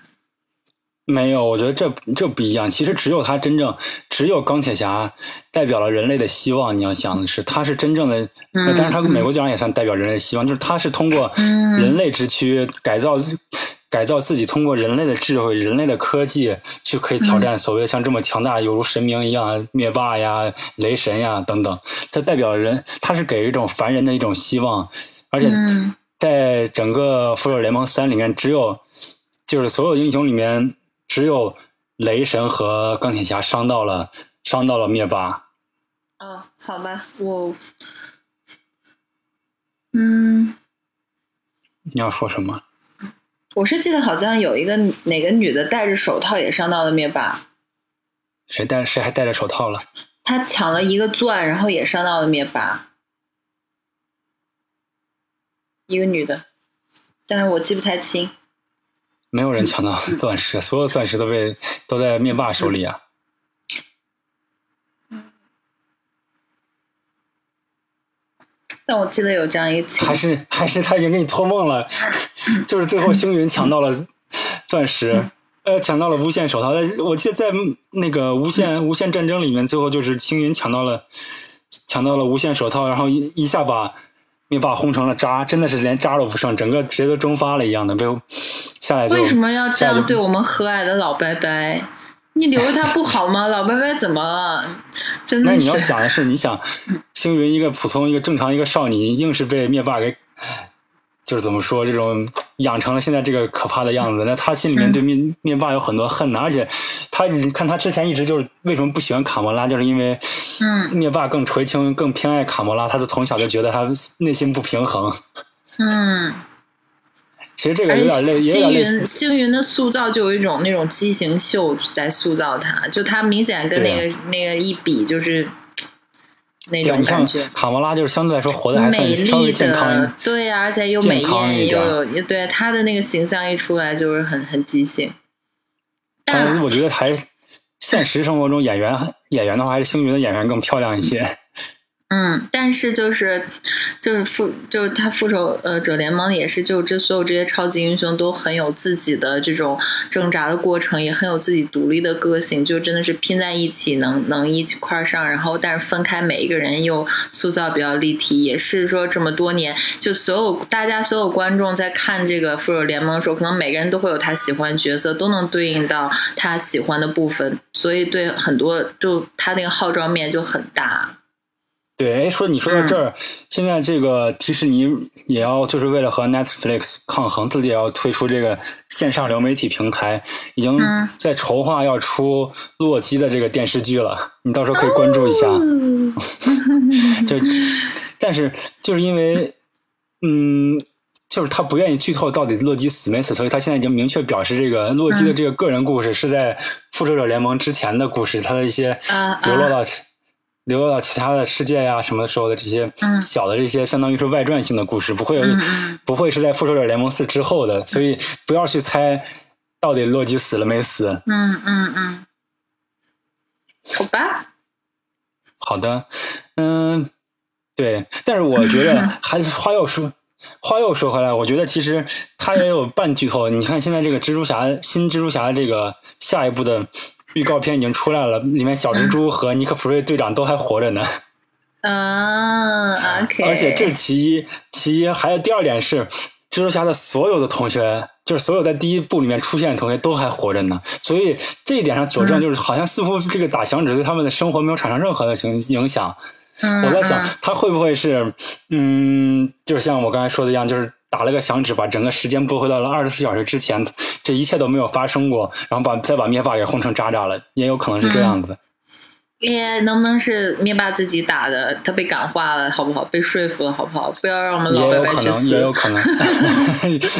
没有，我觉得这这不一样。其实只有他真正，只有钢铁侠代表了人类的希望。你要想的是，他是真正的，但是他美国队长也算代表人类希望，就是他是通过人类之躯改造改造自己，通过人类的智慧、人类的科技去可以挑战所谓像这么强大、犹如神明一样灭霸呀、雷神呀等等。他代表人，他是给一种凡人的一种希望。而且在整个复仇者联盟三里面，只有就是所有英雄里面。只有雷神和钢铁侠伤到了，伤到了灭霸。哦，好吧，我，嗯，你要说什么？我是记得好像有一个哪个女的戴着手套也伤到了灭霸。谁戴？谁还戴着手套了？他抢了一个钻，然后也伤到了灭霸。一个女的，但是我记不太清。没有人抢到 [LAUGHS] 钻石，所有钻石都被 [LAUGHS] 都在灭霸手里啊！但我记得有这样一次，还是还是他已经给你托梦了，[LAUGHS] 就是最后星云抢到了钻石，呃，抢到了无限手套。我记得在那个无限无限战争里面，最后就是星云抢到了抢到了无限手套，然后一一下把。灭霸轰成了渣，真的是连渣都不剩，整个直接都蒸发了一样的，被下来就为什么要这样对我们和蔼的老伯伯？你留着他不好吗？老伯伯怎么了？真的那你要想的是，你想星云一个普通一个正常一个少女，硬是被灭霸给。就是怎么说，这种养成了现在这个可怕的样子。那他心里面对灭灭霸有很多恨呢，而且他你看他之前一直就是为什么不喜欢卡魔拉，就是因为嗯，灭霸更垂青、更偏爱卡魔拉，他就从小就觉得他内心不平衡。嗯，其实这个而有点类，且星云星云的塑造就有一种那种畸形秀在塑造他，就他明显跟那个那个一比就是那种感觉。卡魔拉就是相对来说活得还算美稍微丽健康对呀、而且又美艳，又有对他的那个形象一出来就是很很畸形。但但是我觉得还是现实生活中演员演员的话，还是星云的演员更漂亮一些。嗯，但是就是就是复就是他复仇呃者联盟也是，就这所有这些超级英雄都很有自己的这种挣扎的过程，也很有自己独立的个性，就真的是拼在一起能能一起块儿上，然后但是分开每一个人又塑造比较立体，也是说这么多年，就所有大家所有观众在看这个复仇联盟的时候，可能每个人都会有他喜欢角色，都能对应到他喜欢的部分，所以对很多就他那个号召面就很大。对，哎，说你说到这嗯儿，现在这个迪士尼也要就是为了和 Netflix 抗衡，自己也要推出这个线上流媒体平台，已经嗯在筹划要出洛基的这个电视剧了，你到时候可以关注一下。嗯 [LAUGHS] 就，但是就是因为，嗯，就是他不愿意剧透到底洛基死没死，所以他现在已经明确表示，这个洛基的这个个人故事是在复仇者联盟之前的故事，他的一些啊流落啊到。流落到其他的世界呀、什么的时候的这些嗯小的这些，相当于是外传性的故事，不会不会是在复仇者联盟四之后的，所以不要去猜到底洛基死了没死。嗯嗯嗯，好吧，好的，嗯，对，但是我觉得 [LAUGHS] 还是话又说，话又说回来，我觉得其实它也有半剧透。你看现在这个蜘蛛侠新蜘蛛侠这个下一步的预告片已经出来了，里面小蜘蛛和尼克弗瑞队长都还活着呢。[LAUGHS] 啊，OK，而且这是其一，其一还有第二点是，蜘蛛侠的所有的同学，就是所有在第一部里面出现的同学都还活着呢。所以这一点上佐证，就是好像似乎这个打响指对他们的生活没有产生任何的影影响。嗯我在想嗯，他会不会是，嗯，就像我刚才说的一样，就是打了个响指，把整个时间拨回到了二十四小时之前，这一切都没有发生过，然后把再把灭霸给轰成渣渣了，也有可能是这样子。也能不能是灭霸自己打的？他被感化了，好不好？被说服了，好不好？不要让我们老也白有可能，白去死。也有可能，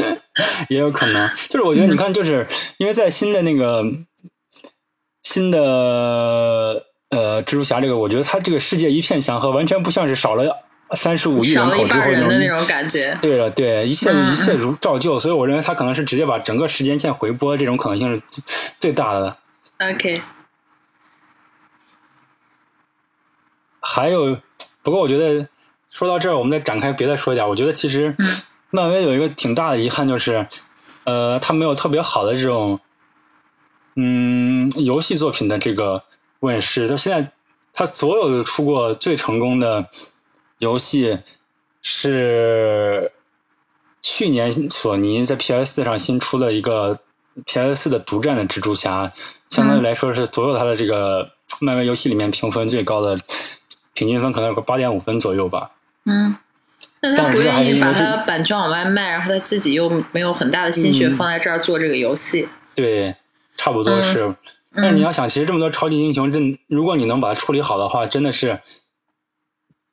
[LAUGHS] 也有可能。就是我觉得，你看，就是因为在新的那个新的呃蜘蛛侠这个，我觉得他这个世界一片祥和，完全不像是少了三十五亿人口之后半人的那种。感觉。对了，对，一切嗯一切如照旧，所以我认为他可能是直接把整个时间线回拨，这种可能性是最最大的。OK，还有，不过我觉得说到这儿，我们再展开别的说一点。我觉得其实嗯漫威有一个挺大的遗憾，就是呃，他没有特别好的这种嗯游戏作品的这个问世。就现在，他所有的出过最成功的游戏是去年索尼在 PS 四上新出了一个 PS 四的独占的蜘蛛侠，相当于来说是所有它的这个漫威游戏里面评分最高的，平均分可能有个八点五分左右吧。嗯，那他不愿意把它版权往外卖，然后他自己又没有很大的心血嗯放在这儿做这个游戏。对，差不多是。但是你要想，其实这么多超级英雄，真如果你能把它处理好的话，真的是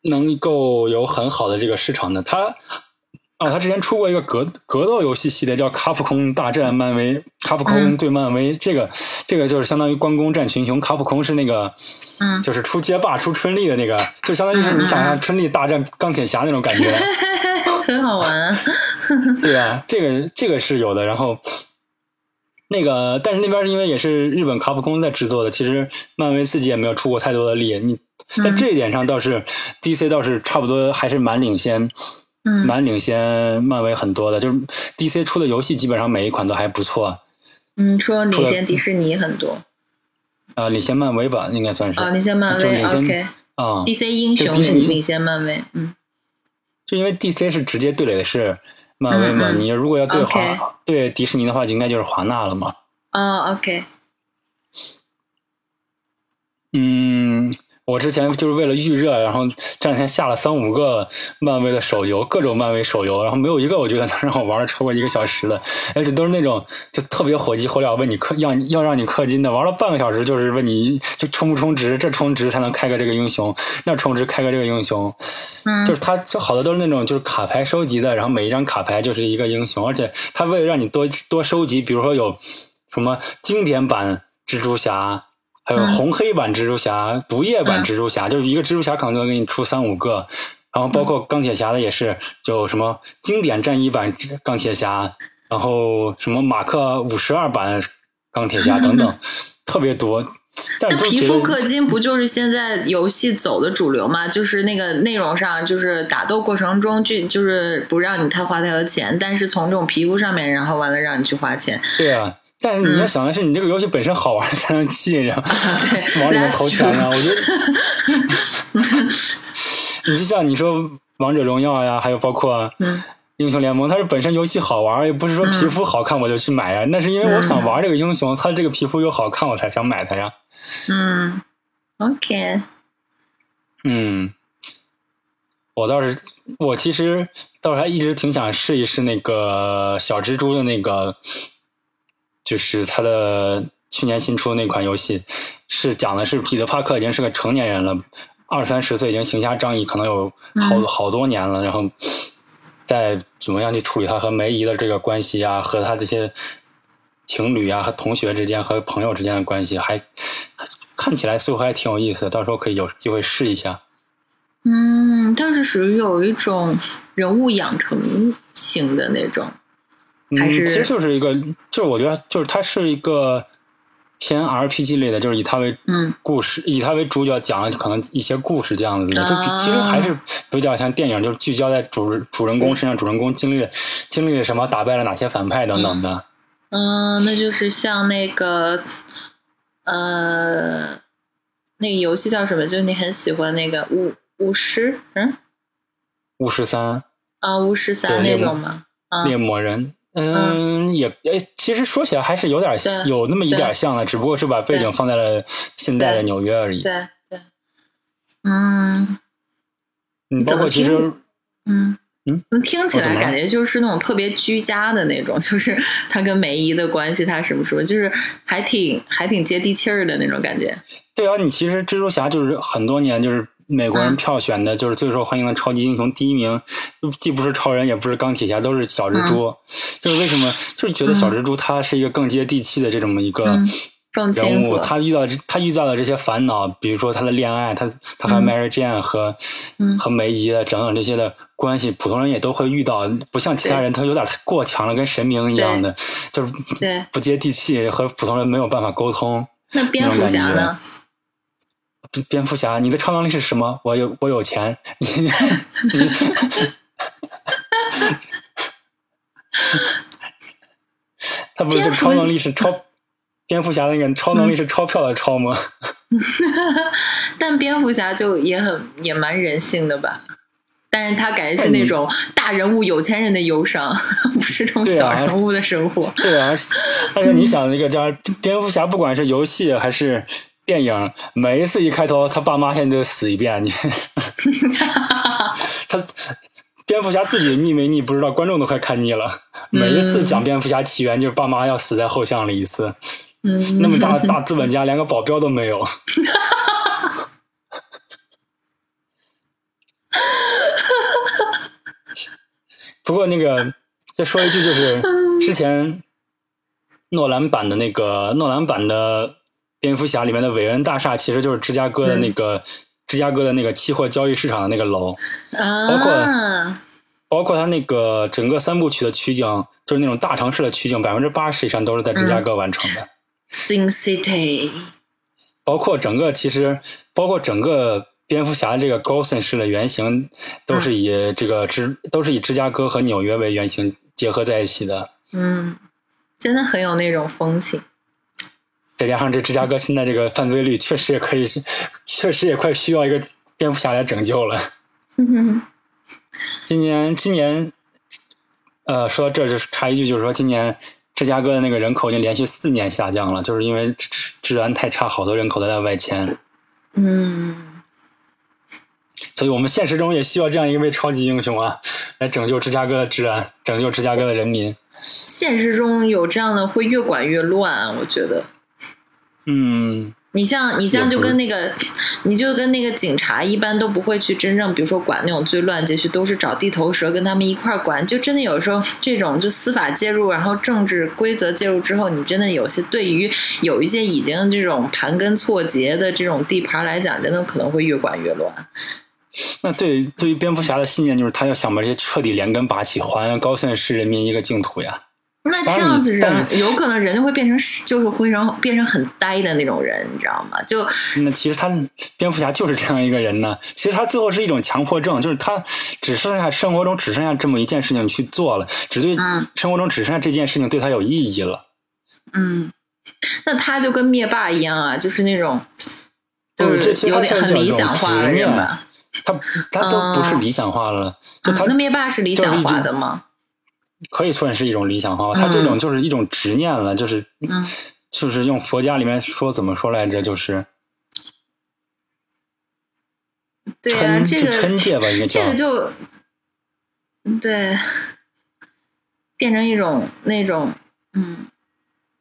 能够有很好的这个市场的。他哦，他之前出过一个格格斗游戏系列，叫《卡普空大战漫威》，卡普空嗯对漫威，这个这个就是相当于关公战群雄。卡普空是那个，嗯就是出街霸、出春丽的那个，就相当于是你想象春丽大战钢铁侠那种感觉。[LAUGHS] 很好玩啊。[LAUGHS] 对啊，这个这个是有的。然后那个，但是那边因为也是日本卡普空在制作的，其实漫威自己也没有出过太多的力。你在嗯。这一点上倒是、DC 倒是差不多还是蛮领先，嗯。蛮领先漫威很多的。就是 DC 出的游戏基本上每一款都还不错，嗯，说除了领先迪士尼很多。啊、领先漫威吧，应该算是啊，领先漫威，OK。啊、DC 英雄就迪士尼领先漫威，嗯。就因为 DC 是直接对垒的是漫威嘛，你如果要对华对迪士尼的话，就应该就是华纳了嘛。哦，OK，嗯，我之前就是为了预热，然后这两天下了三五个漫威的手游，各种漫威手游，然后没有一个我觉得能让我玩的超过一个小时的，而且都是那种就特别火急火燎问你氪要要让你氪金的，玩了半个小时就是问你就充不充值，这充值才能开个这个英雄，那充值开个这个英雄，嗯，就是它就好多都是那种就是卡牌收集的，然后每一张卡牌就是一个英雄，而且它为了让你多多收集，比如说有什么经典版蜘蛛侠。还有红黑版蜘蛛侠、毒液版蜘蛛侠，就是一个蜘蛛侠可能就能给你出三五个，然后包括钢铁侠的也是，就什么经典战衣版钢铁侠，然后什么马克五十二版钢铁侠等等，特别多。那皮肤氪金不就是现在游戏走的主流吗？就是那个内容上，就是打斗过程中就就是不让你太花太多钱，但是从这种皮肤上面，然后完了让你去花钱。对啊。但是你要想的是，你这个游戏本身好玩才能吸引人，[LAUGHS] 往里面投钱啊！我觉得，[LAUGHS] 你就像你说王者荣耀呀，还有包括英雄联盟，它是本身游戏好玩，也不是说皮肤好看我就去买呀。那是因为我想玩这个英雄，它这个皮肤又好看，我才想买它呀。嗯，OK。嗯，我倒是，我其实倒是还一直挺想试一试那个小蜘蛛的那个。就是他的去年新出的那款游戏，是讲的是彼得帕克已经是个成年人了，二三十岁已经行侠仗义，可能有好好多年了，然后在怎么样去处理他和梅姨的这个关系啊，和他这些情侣啊和同学之间和朋友之间的关系，还看起来似乎还挺有意思，到时候可以有机会试一下。嗯，但是属于有一种人物养成型的那种。嗯，其实就是一个，就是我觉得，就是它是一个偏 RPG 类的，就是以它为嗯故事，以它为主角讲的可能一些故事这样子的，就其实还是比较像电影，就是聚焦在主主人公身上，主人公经历了经历了什么，打败了哪些反派等等的。嗯，那就是像那个呃，那个游戏叫什么？就是你很喜欢那个巫巫师，嗯，巫师三啊，巫师三那种吗？猎魔人。嗯，也诶，其实说起来还是有点有那么一点像的，只不过是把背景放在了现代的纽约而已。对对，嗯，嗯，包括其实，嗯嗯，听起来感觉就是那种特别居家的那种，就是他跟梅姨的关系，他什么什么，就是还挺还挺接地气儿的那种感觉。对啊，你其实蜘蛛侠就是很多年就是。美国人票选的就是最受欢迎的超级英雄，第一名既不是超人，也不是钢铁侠，都是小蜘蛛。就是为什么？就是觉得小蜘蛛他是一个更接地气的这么一个人物。他遇到他遇到的这些烦恼，比如说他的恋爱，他他和 Mary Jane 和和梅姨的等等这些的关系，普通人也都会遇到。不像其他人，他有点过强了，跟神明一样的，就是不接地气，和普通人没有办法沟通。那蝙蝠侠呢？蝙蝠侠，你的超能力是什么？我有，我有钱。他不是这超能力是超蝙蝠侠那个超能力是钞票的钞吗？[LAUGHS] 但蝙蝠侠就也很也蛮人性的吧？但是他感觉是那种大人物、有钱人的忧伤，[LAUGHS] 不是这种小人物的生活。对啊，而且你想，那个叫蝙蝠侠，不管是游戏还是。电影每一次一开头，他爸妈现在就死一遍。你 [LAUGHS] 他蝙蝠侠自己腻没腻不知道，观众都快看腻了。每一次讲蝙蝠侠起源，就是爸妈要死在后巷里一次。嗯，那么大大资本家连个保镖都没有。[LAUGHS] 不过那个再说一句，就是之前诺兰版的那个诺兰版的。蝙蝠侠里面的韦恩大厦其实就是芝加哥的那个芝加哥的那个期货交易市场的那个楼，包括包括他那个整个三部曲的取景，就是那种大城市的取景，百分之八十以上都是在芝加哥完成的。Sin City，包括整个其实包括整个蝙蝠侠这个 Gotham 市的原型，都是以这个芝都是以芝加哥和纽约为原型结合在一起的。嗯，真的很有那种风情。再加上这芝加哥现在这个犯罪率，确实也可以，确实也快需要一个蝙蝠侠来拯救了。今年，今年，呃，说到这就插一句，就是说今年芝加哥的那个人口已经连续四年下降了，就是因为治治安太差，好多人口都在外迁。嗯，[LAUGHS] 所以我们现实中也需要这样一位超级英雄啊，来拯救芝加哥的治安，拯救芝加哥的人民。现实中有这样的会越管越乱，我觉得。嗯，你像你像就跟那个，你就跟那个警察一般都不会去真正，比如说管那种最乱街区，都是找地头蛇跟他们一块儿管。就真的有时候这种就司法介入，然后政治规则介入之后，你真的有些对于有一些已经这种盘根错节的这种地盘来讲，真的可能会越管越乱。[LAUGHS] 那对对于蝙蝠侠的信念就是他要想把这些彻底连根拔起，还高县市人民一个净土呀。那这样子人有可能人就会变成就是会成变成很呆的那种人，你知道吗？就那其实他蝙蝠侠就是这样一个人呢。其实他最后是一种强迫症，就是他只剩下生活中只剩下这么一件事情去做了，只对生活中只剩下这件事情对他有意义了。嗯，那他就跟灭霸一样啊，就是那种就是有点很理想化的人吧。他他都不是理想化了，就他那灭霸是理想化的吗？可以算是一种理想化，他这种就是一种执念了，就是，嗯，就是用佛家里面说怎么说来着，就是对呀，这个嗔戒吧，应该叫这个就对，变成一种那种嗯。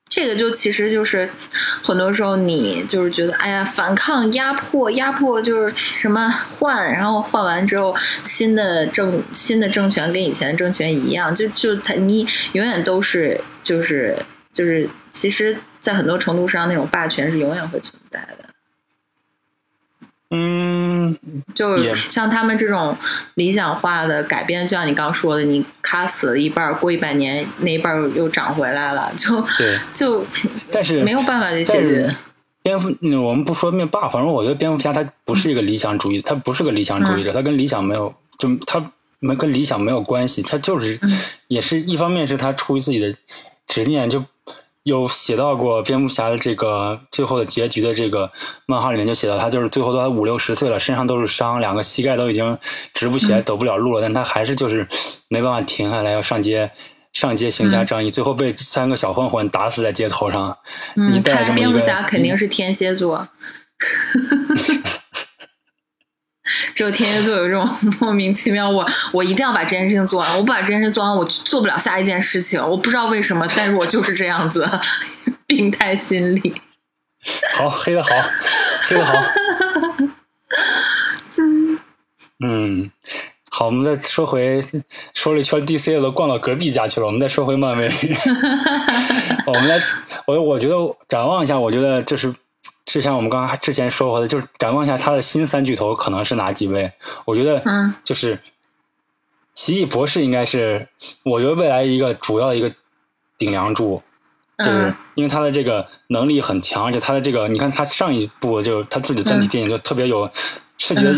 这个就其实就是很多时候你就是觉得哎呀反抗压迫压迫就是什么换然后换完之后新的政新的政权跟以前的政权一样就就他你永远都是就是就是其实，在很多程度上那种霸权是永远会存在的。嗯，就像他们这种理想化的改变，就像你刚说的，你卡死了一半，过一百年那一半又长回来了，就对，[LAUGHS] 就但是没有办法去解决。蝙蝠，我们不说灭霸，反正我觉得蝙蝠侠他不是一个理想主义，他不是个理想主义者，他跟理想没有，就他没跟理想没有关系，他就是也是一方面是他出于自己的执念就。有写到过蝙蝠侠的这个最后的结局的这个漫画里面，就写到他就是最后都五六十岁了，身上都是伤，两个膝盖都已经直不起来，走不了路了，但他还是就是没办法停下来，要上街上街行侠仗义，最后被三个小混混打死在街头上。嗯，看蝙蝠侠肯定是天蝎座。[LAUGHS] [LAUGHS] [LAUGHS] 只有天蝎座有这种莫名其妙，我 [LAUGHS] 我一定要把这件事情做完，我不把这件事做完，我做不了下一件事情。我不知道为什么，但是我就是这样子，[LAUGHS] 病态心理。好，黑的好，黑的好。嗯 [LAUGHS] 嗯，好，我们再说回说了一圈 DC 的，逛到隔壁家去了。我们再说回漫威。我们来，我我觉得展望一下，我觉得就是。就像我们刚刚之前说过的，就是展望一下他的新三巨头可能是哪几位？我觉得，嗯，就是奇异博士应该是，我觉得未来一个主要的一个顶梁柱，就是因为他的这个能力很强，而且他的这个，你看他上一部就他自己的整体电影就特别有视觉。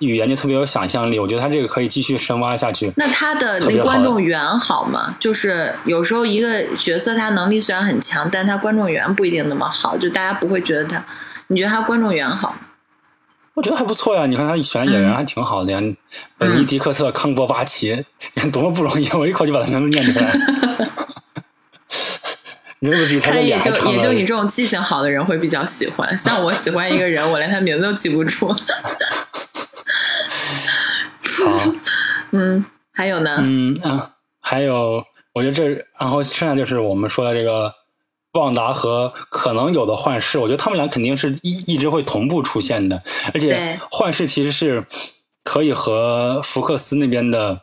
语言就特别有想象力，我觉得他这个可以继续深挖下去。那他的那观众缘好吗？就是有时候一个角色他能力虽然很强，但他观众缘不一定那么好，就大家不会觉得他。你觉得他观众缘好吗？我觉得还不错呀，你看他选演员还挺好的呀，本尼迪克特·康伯巴奇，你看多么不容易，我一口就把他名字念出来。[LAUGHS] 名字比他的也就也就你这种记性好的人会比较喜欢，像我喜欢一个人，我连他名字都记不住。好，[LAUGHS] 嗯，还有呢？嗯啊，还有，我觉得这，然后剩下就是我们说的这个旺达和可能有的幻视，我觉得他们俩肯定是一一直会同步出现的，而且幻视其实是可以和福克斯那边的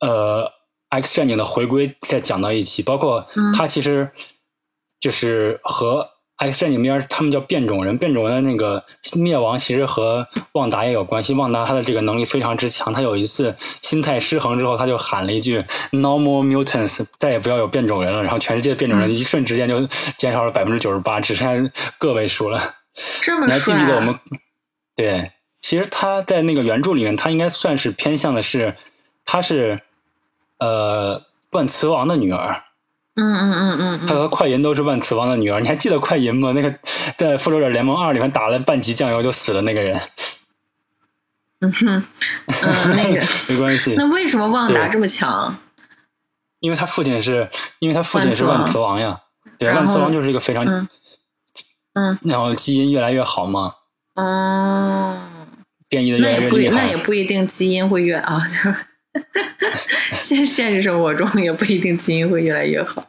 呃 X 战警的回归再讲到一起，包括他其实就是和。X 战警边他们叫变种人，变种人的那个灭亡其实和旺达也有关系。旺达他的这个能力非常之强，他有一次心态失衡之后，他就喊了一句 “No more mutants”，再也不要有变种人了。然后全世界变种人一瞬之间就减少了百分之九十八，只剩下个位数了。这么你还记不记得我们？对，其实他在那个原著里面，他应该算是偏向的是，他是呃万磁王的女儿。嗯嗯嗯嗯，他和快银都是万磁王的女儿，你还记得快银吗？那个在《复仇者联盟二》里面打了半级酱油就死了那个人。嗯哼，嗯，那个 [LAUGHS] 没关系。那为什么旺达这么强？因为他父亲是，因为他父亲是万磁王呀。对，万磁王就是一个非常，嗯，然后基因越来越好嘛。哦。变异的越来越厉害。那也不一定基因会越啊，[LAUGHS] 现现实生活中也不一定基因会越来越好。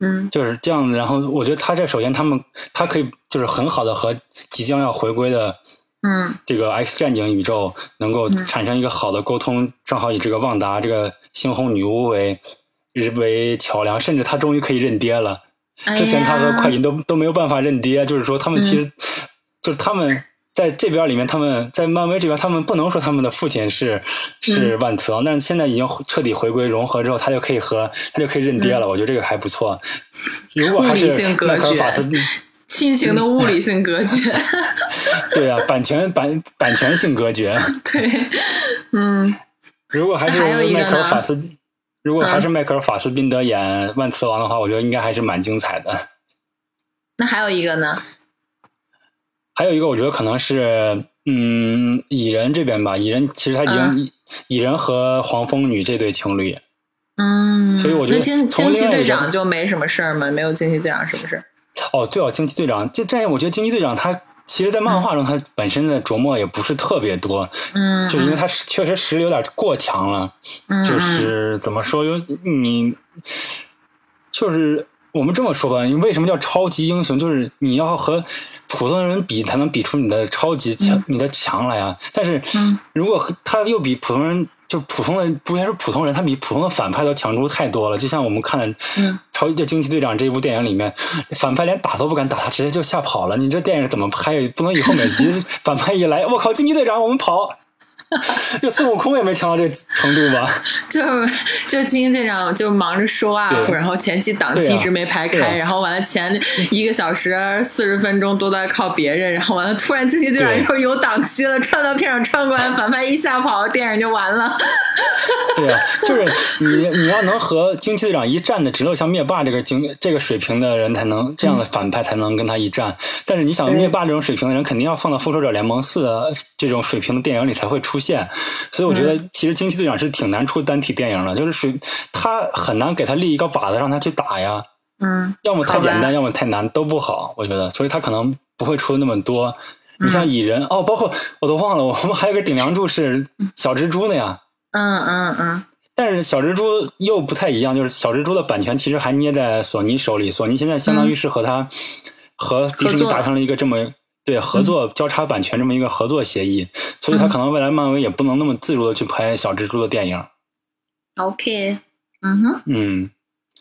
嗯，就是这样子。然后我觉得他这首先他们他可以就是很好的和即将要回归的嗯这个 X 战警宇宙能够产生一个好的沟通，正好以这个旺达这个猩红女巫为为桥梁，甚至他终于可以认爹了。之前他和快银都都没有办法认爹，就是说他们其实就是他们在这边里面，他们在漫威这边，他们不能说他们的父亲是是万磁王，但是现在已经彻底回归融合之后，他就可以和他就可以认爹了。我觉得这个还不错。如果还是麦克法斯，亲情的物理性隔绝。对啊，版权版版权性隔绝。[LAUGHS] 对，嗯。如果还是迈克尔法斯。如果还是迈克尔·法斯宾德演万磁王的话，我觉得应该还是蛮精彩的。那还有一个呢？还有一个，我觉得可能是嗯，蚁人这边吧。蚁人其实他已经蚁人和黄蜂女这对情侣，嗯，所以我觉得惊惊奇队长就没什么事儿吗？没有惊奇队长是不是？哦，对哦，惊奇队长这这，我觉得惊奇队长他。其实，在漫画中，他本身的琢磨也不是特别多，嗯，就因为他确实实力有点过强了，嗯，就是怎么说，有你，就是我们这么说吧，你为什么叫超级英雄？就是你要和普通人比，才能比出你的超级强，你的强来啊！但是，如果他又比普通人。就普通的，不应该是普通人，他比普通的反派都强出太多了。就像我们看的《超级惊奇队长》这一部电影里面，反派连打都不敢打他，直接就吓跑了。你这电影怎么拍？不能以后每集 [LAUGHS] 反派一来，我靠，惊奇队长，我们跑。[LAUGHS] 就孙悟空也没强到这程度吧？[LAUGHS] 就就惊奇队长就忙着收 up，然后前期档期一直没排开，然后完了前一个小时四十分钟都在靠别人，然后完了突然惊奇队长又有档期了，串到片场串过来，反派一吓跑，电影就完了。[LAUGHS] 对啊，就是你你要能和惊奇队长一战的，只有像灭霸这个经这个水平的人才能这样的反派才能跟他一战。但是你想灭霸这种水平的人，肯定要放到复仇者联盟四的这种水平的电影里才会出。线，所以我觉得其实惊奇队长是挺难出单体电影的，就是水他很难给他立一个靶子让他去打呀，嗯，要么太简单，要么太难，都不好，我觉得，所以他可能不会出那么多。你像蚁人哦，包括我都忘了，我们还有个顶梁柱是小蜘蛛的呀，嗯嗯嗯，但是小蜘蛛又不太一样，就是小蜘蛛的版权其实还捏在索尼手里，索尼现在相当于是和他和迪士尼达成了一个这么。对合作交叉版权这么一个合作协议，所以他可能未来漫威也不能那么自如的去拍小蜘蛛的电影。OK，嗯哼，嗯，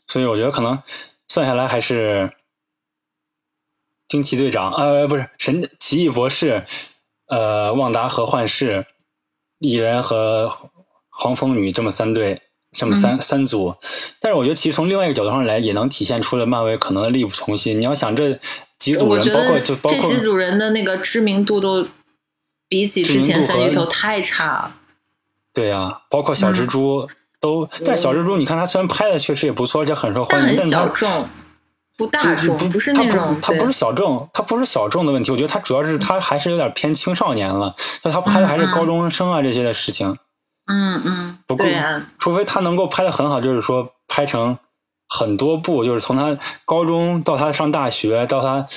所以我觉得可能算下来还是惊奇队长，呃，不是神奇异博士，呃，旺达和幻视，蚁人和黄蜂女这么三对，这么三三组。但是我觉得其实从另外一个角度上来，也能体现出了漫威可能的力不从心。你要想这。几组人，包括就包括这几组人的那个知名度都比起之前三巨头太差了。对呀，包括小蜘蛛都，但小蜘蛛你看他虽然拍的确实也不错，而且很受欢迎，但很小众，不大众，不是那种。他不是小众，他不是小众的问题。我觉得他主要是他还是有点偏青少年了，就他拍的还是高中生啊这些的事情。嗯嗯，不对啊，除非他能够拍的很好，就是说拍成。很多部就是从他高中到他上大学，到他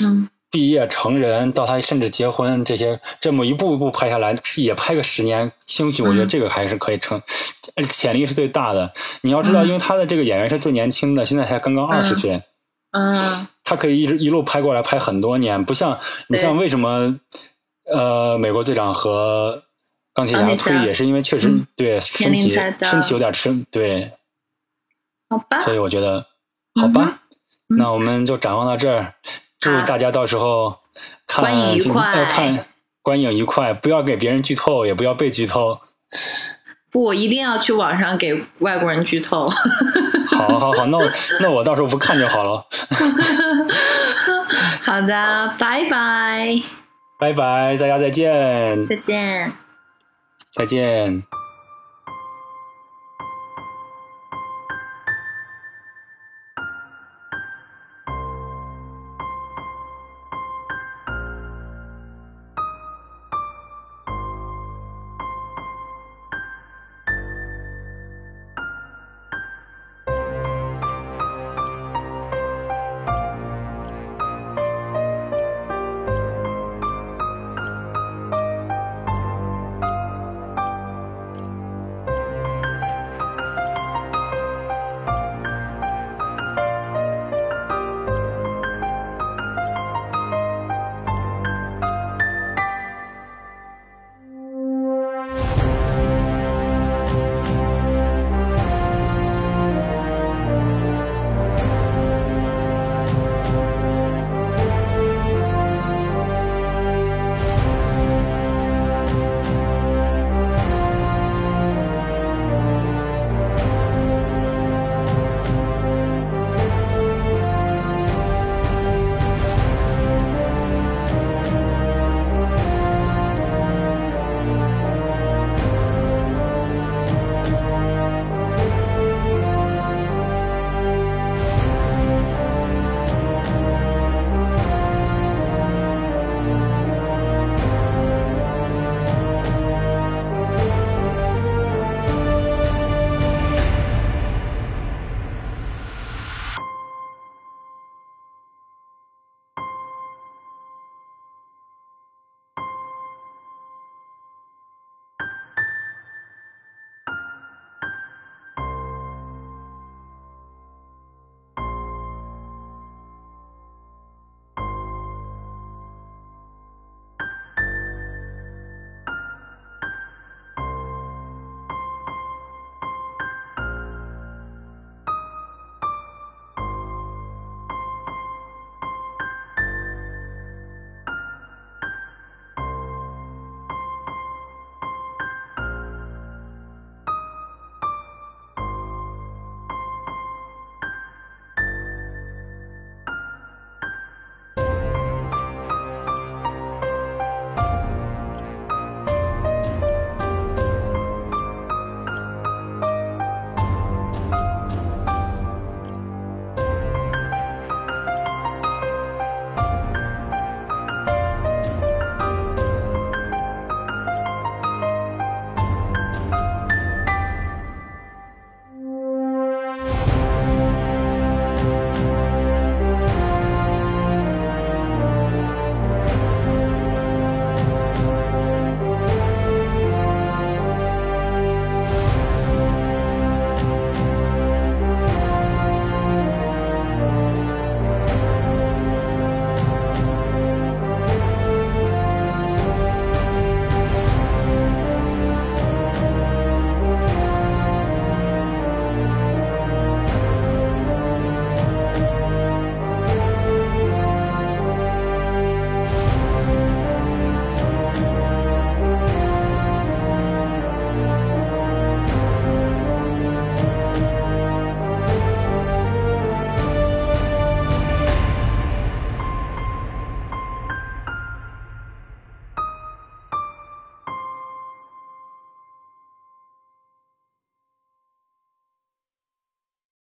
毕业成人，到他甚至结婚，这些这么一步一步拍下来，也拍个十年，兴许我觉得这个还是可以成，潜力是最大的。你要知道，因为他的这个演员是最年轻的，现在才刚刚二十岁，嗯，他可以一直一路拍过来，拍很多年，不像你像为什么呃，美国队长和钢铁侠退役也是因为确实对身体身体有点吃对。好吧，所以我觉得，好吧，那我们就展望到这儿。祝大家到时候看观影愉快，看观影愉快，不要给别人剧透，也不要被剧透。不，一定要去网上给外国人剧透。[LAUGHS] 好，好，好，那我那我到时候不看就好了。[LAUGHS] 好的，拜拜，拜拜，大家再见，再见，再见。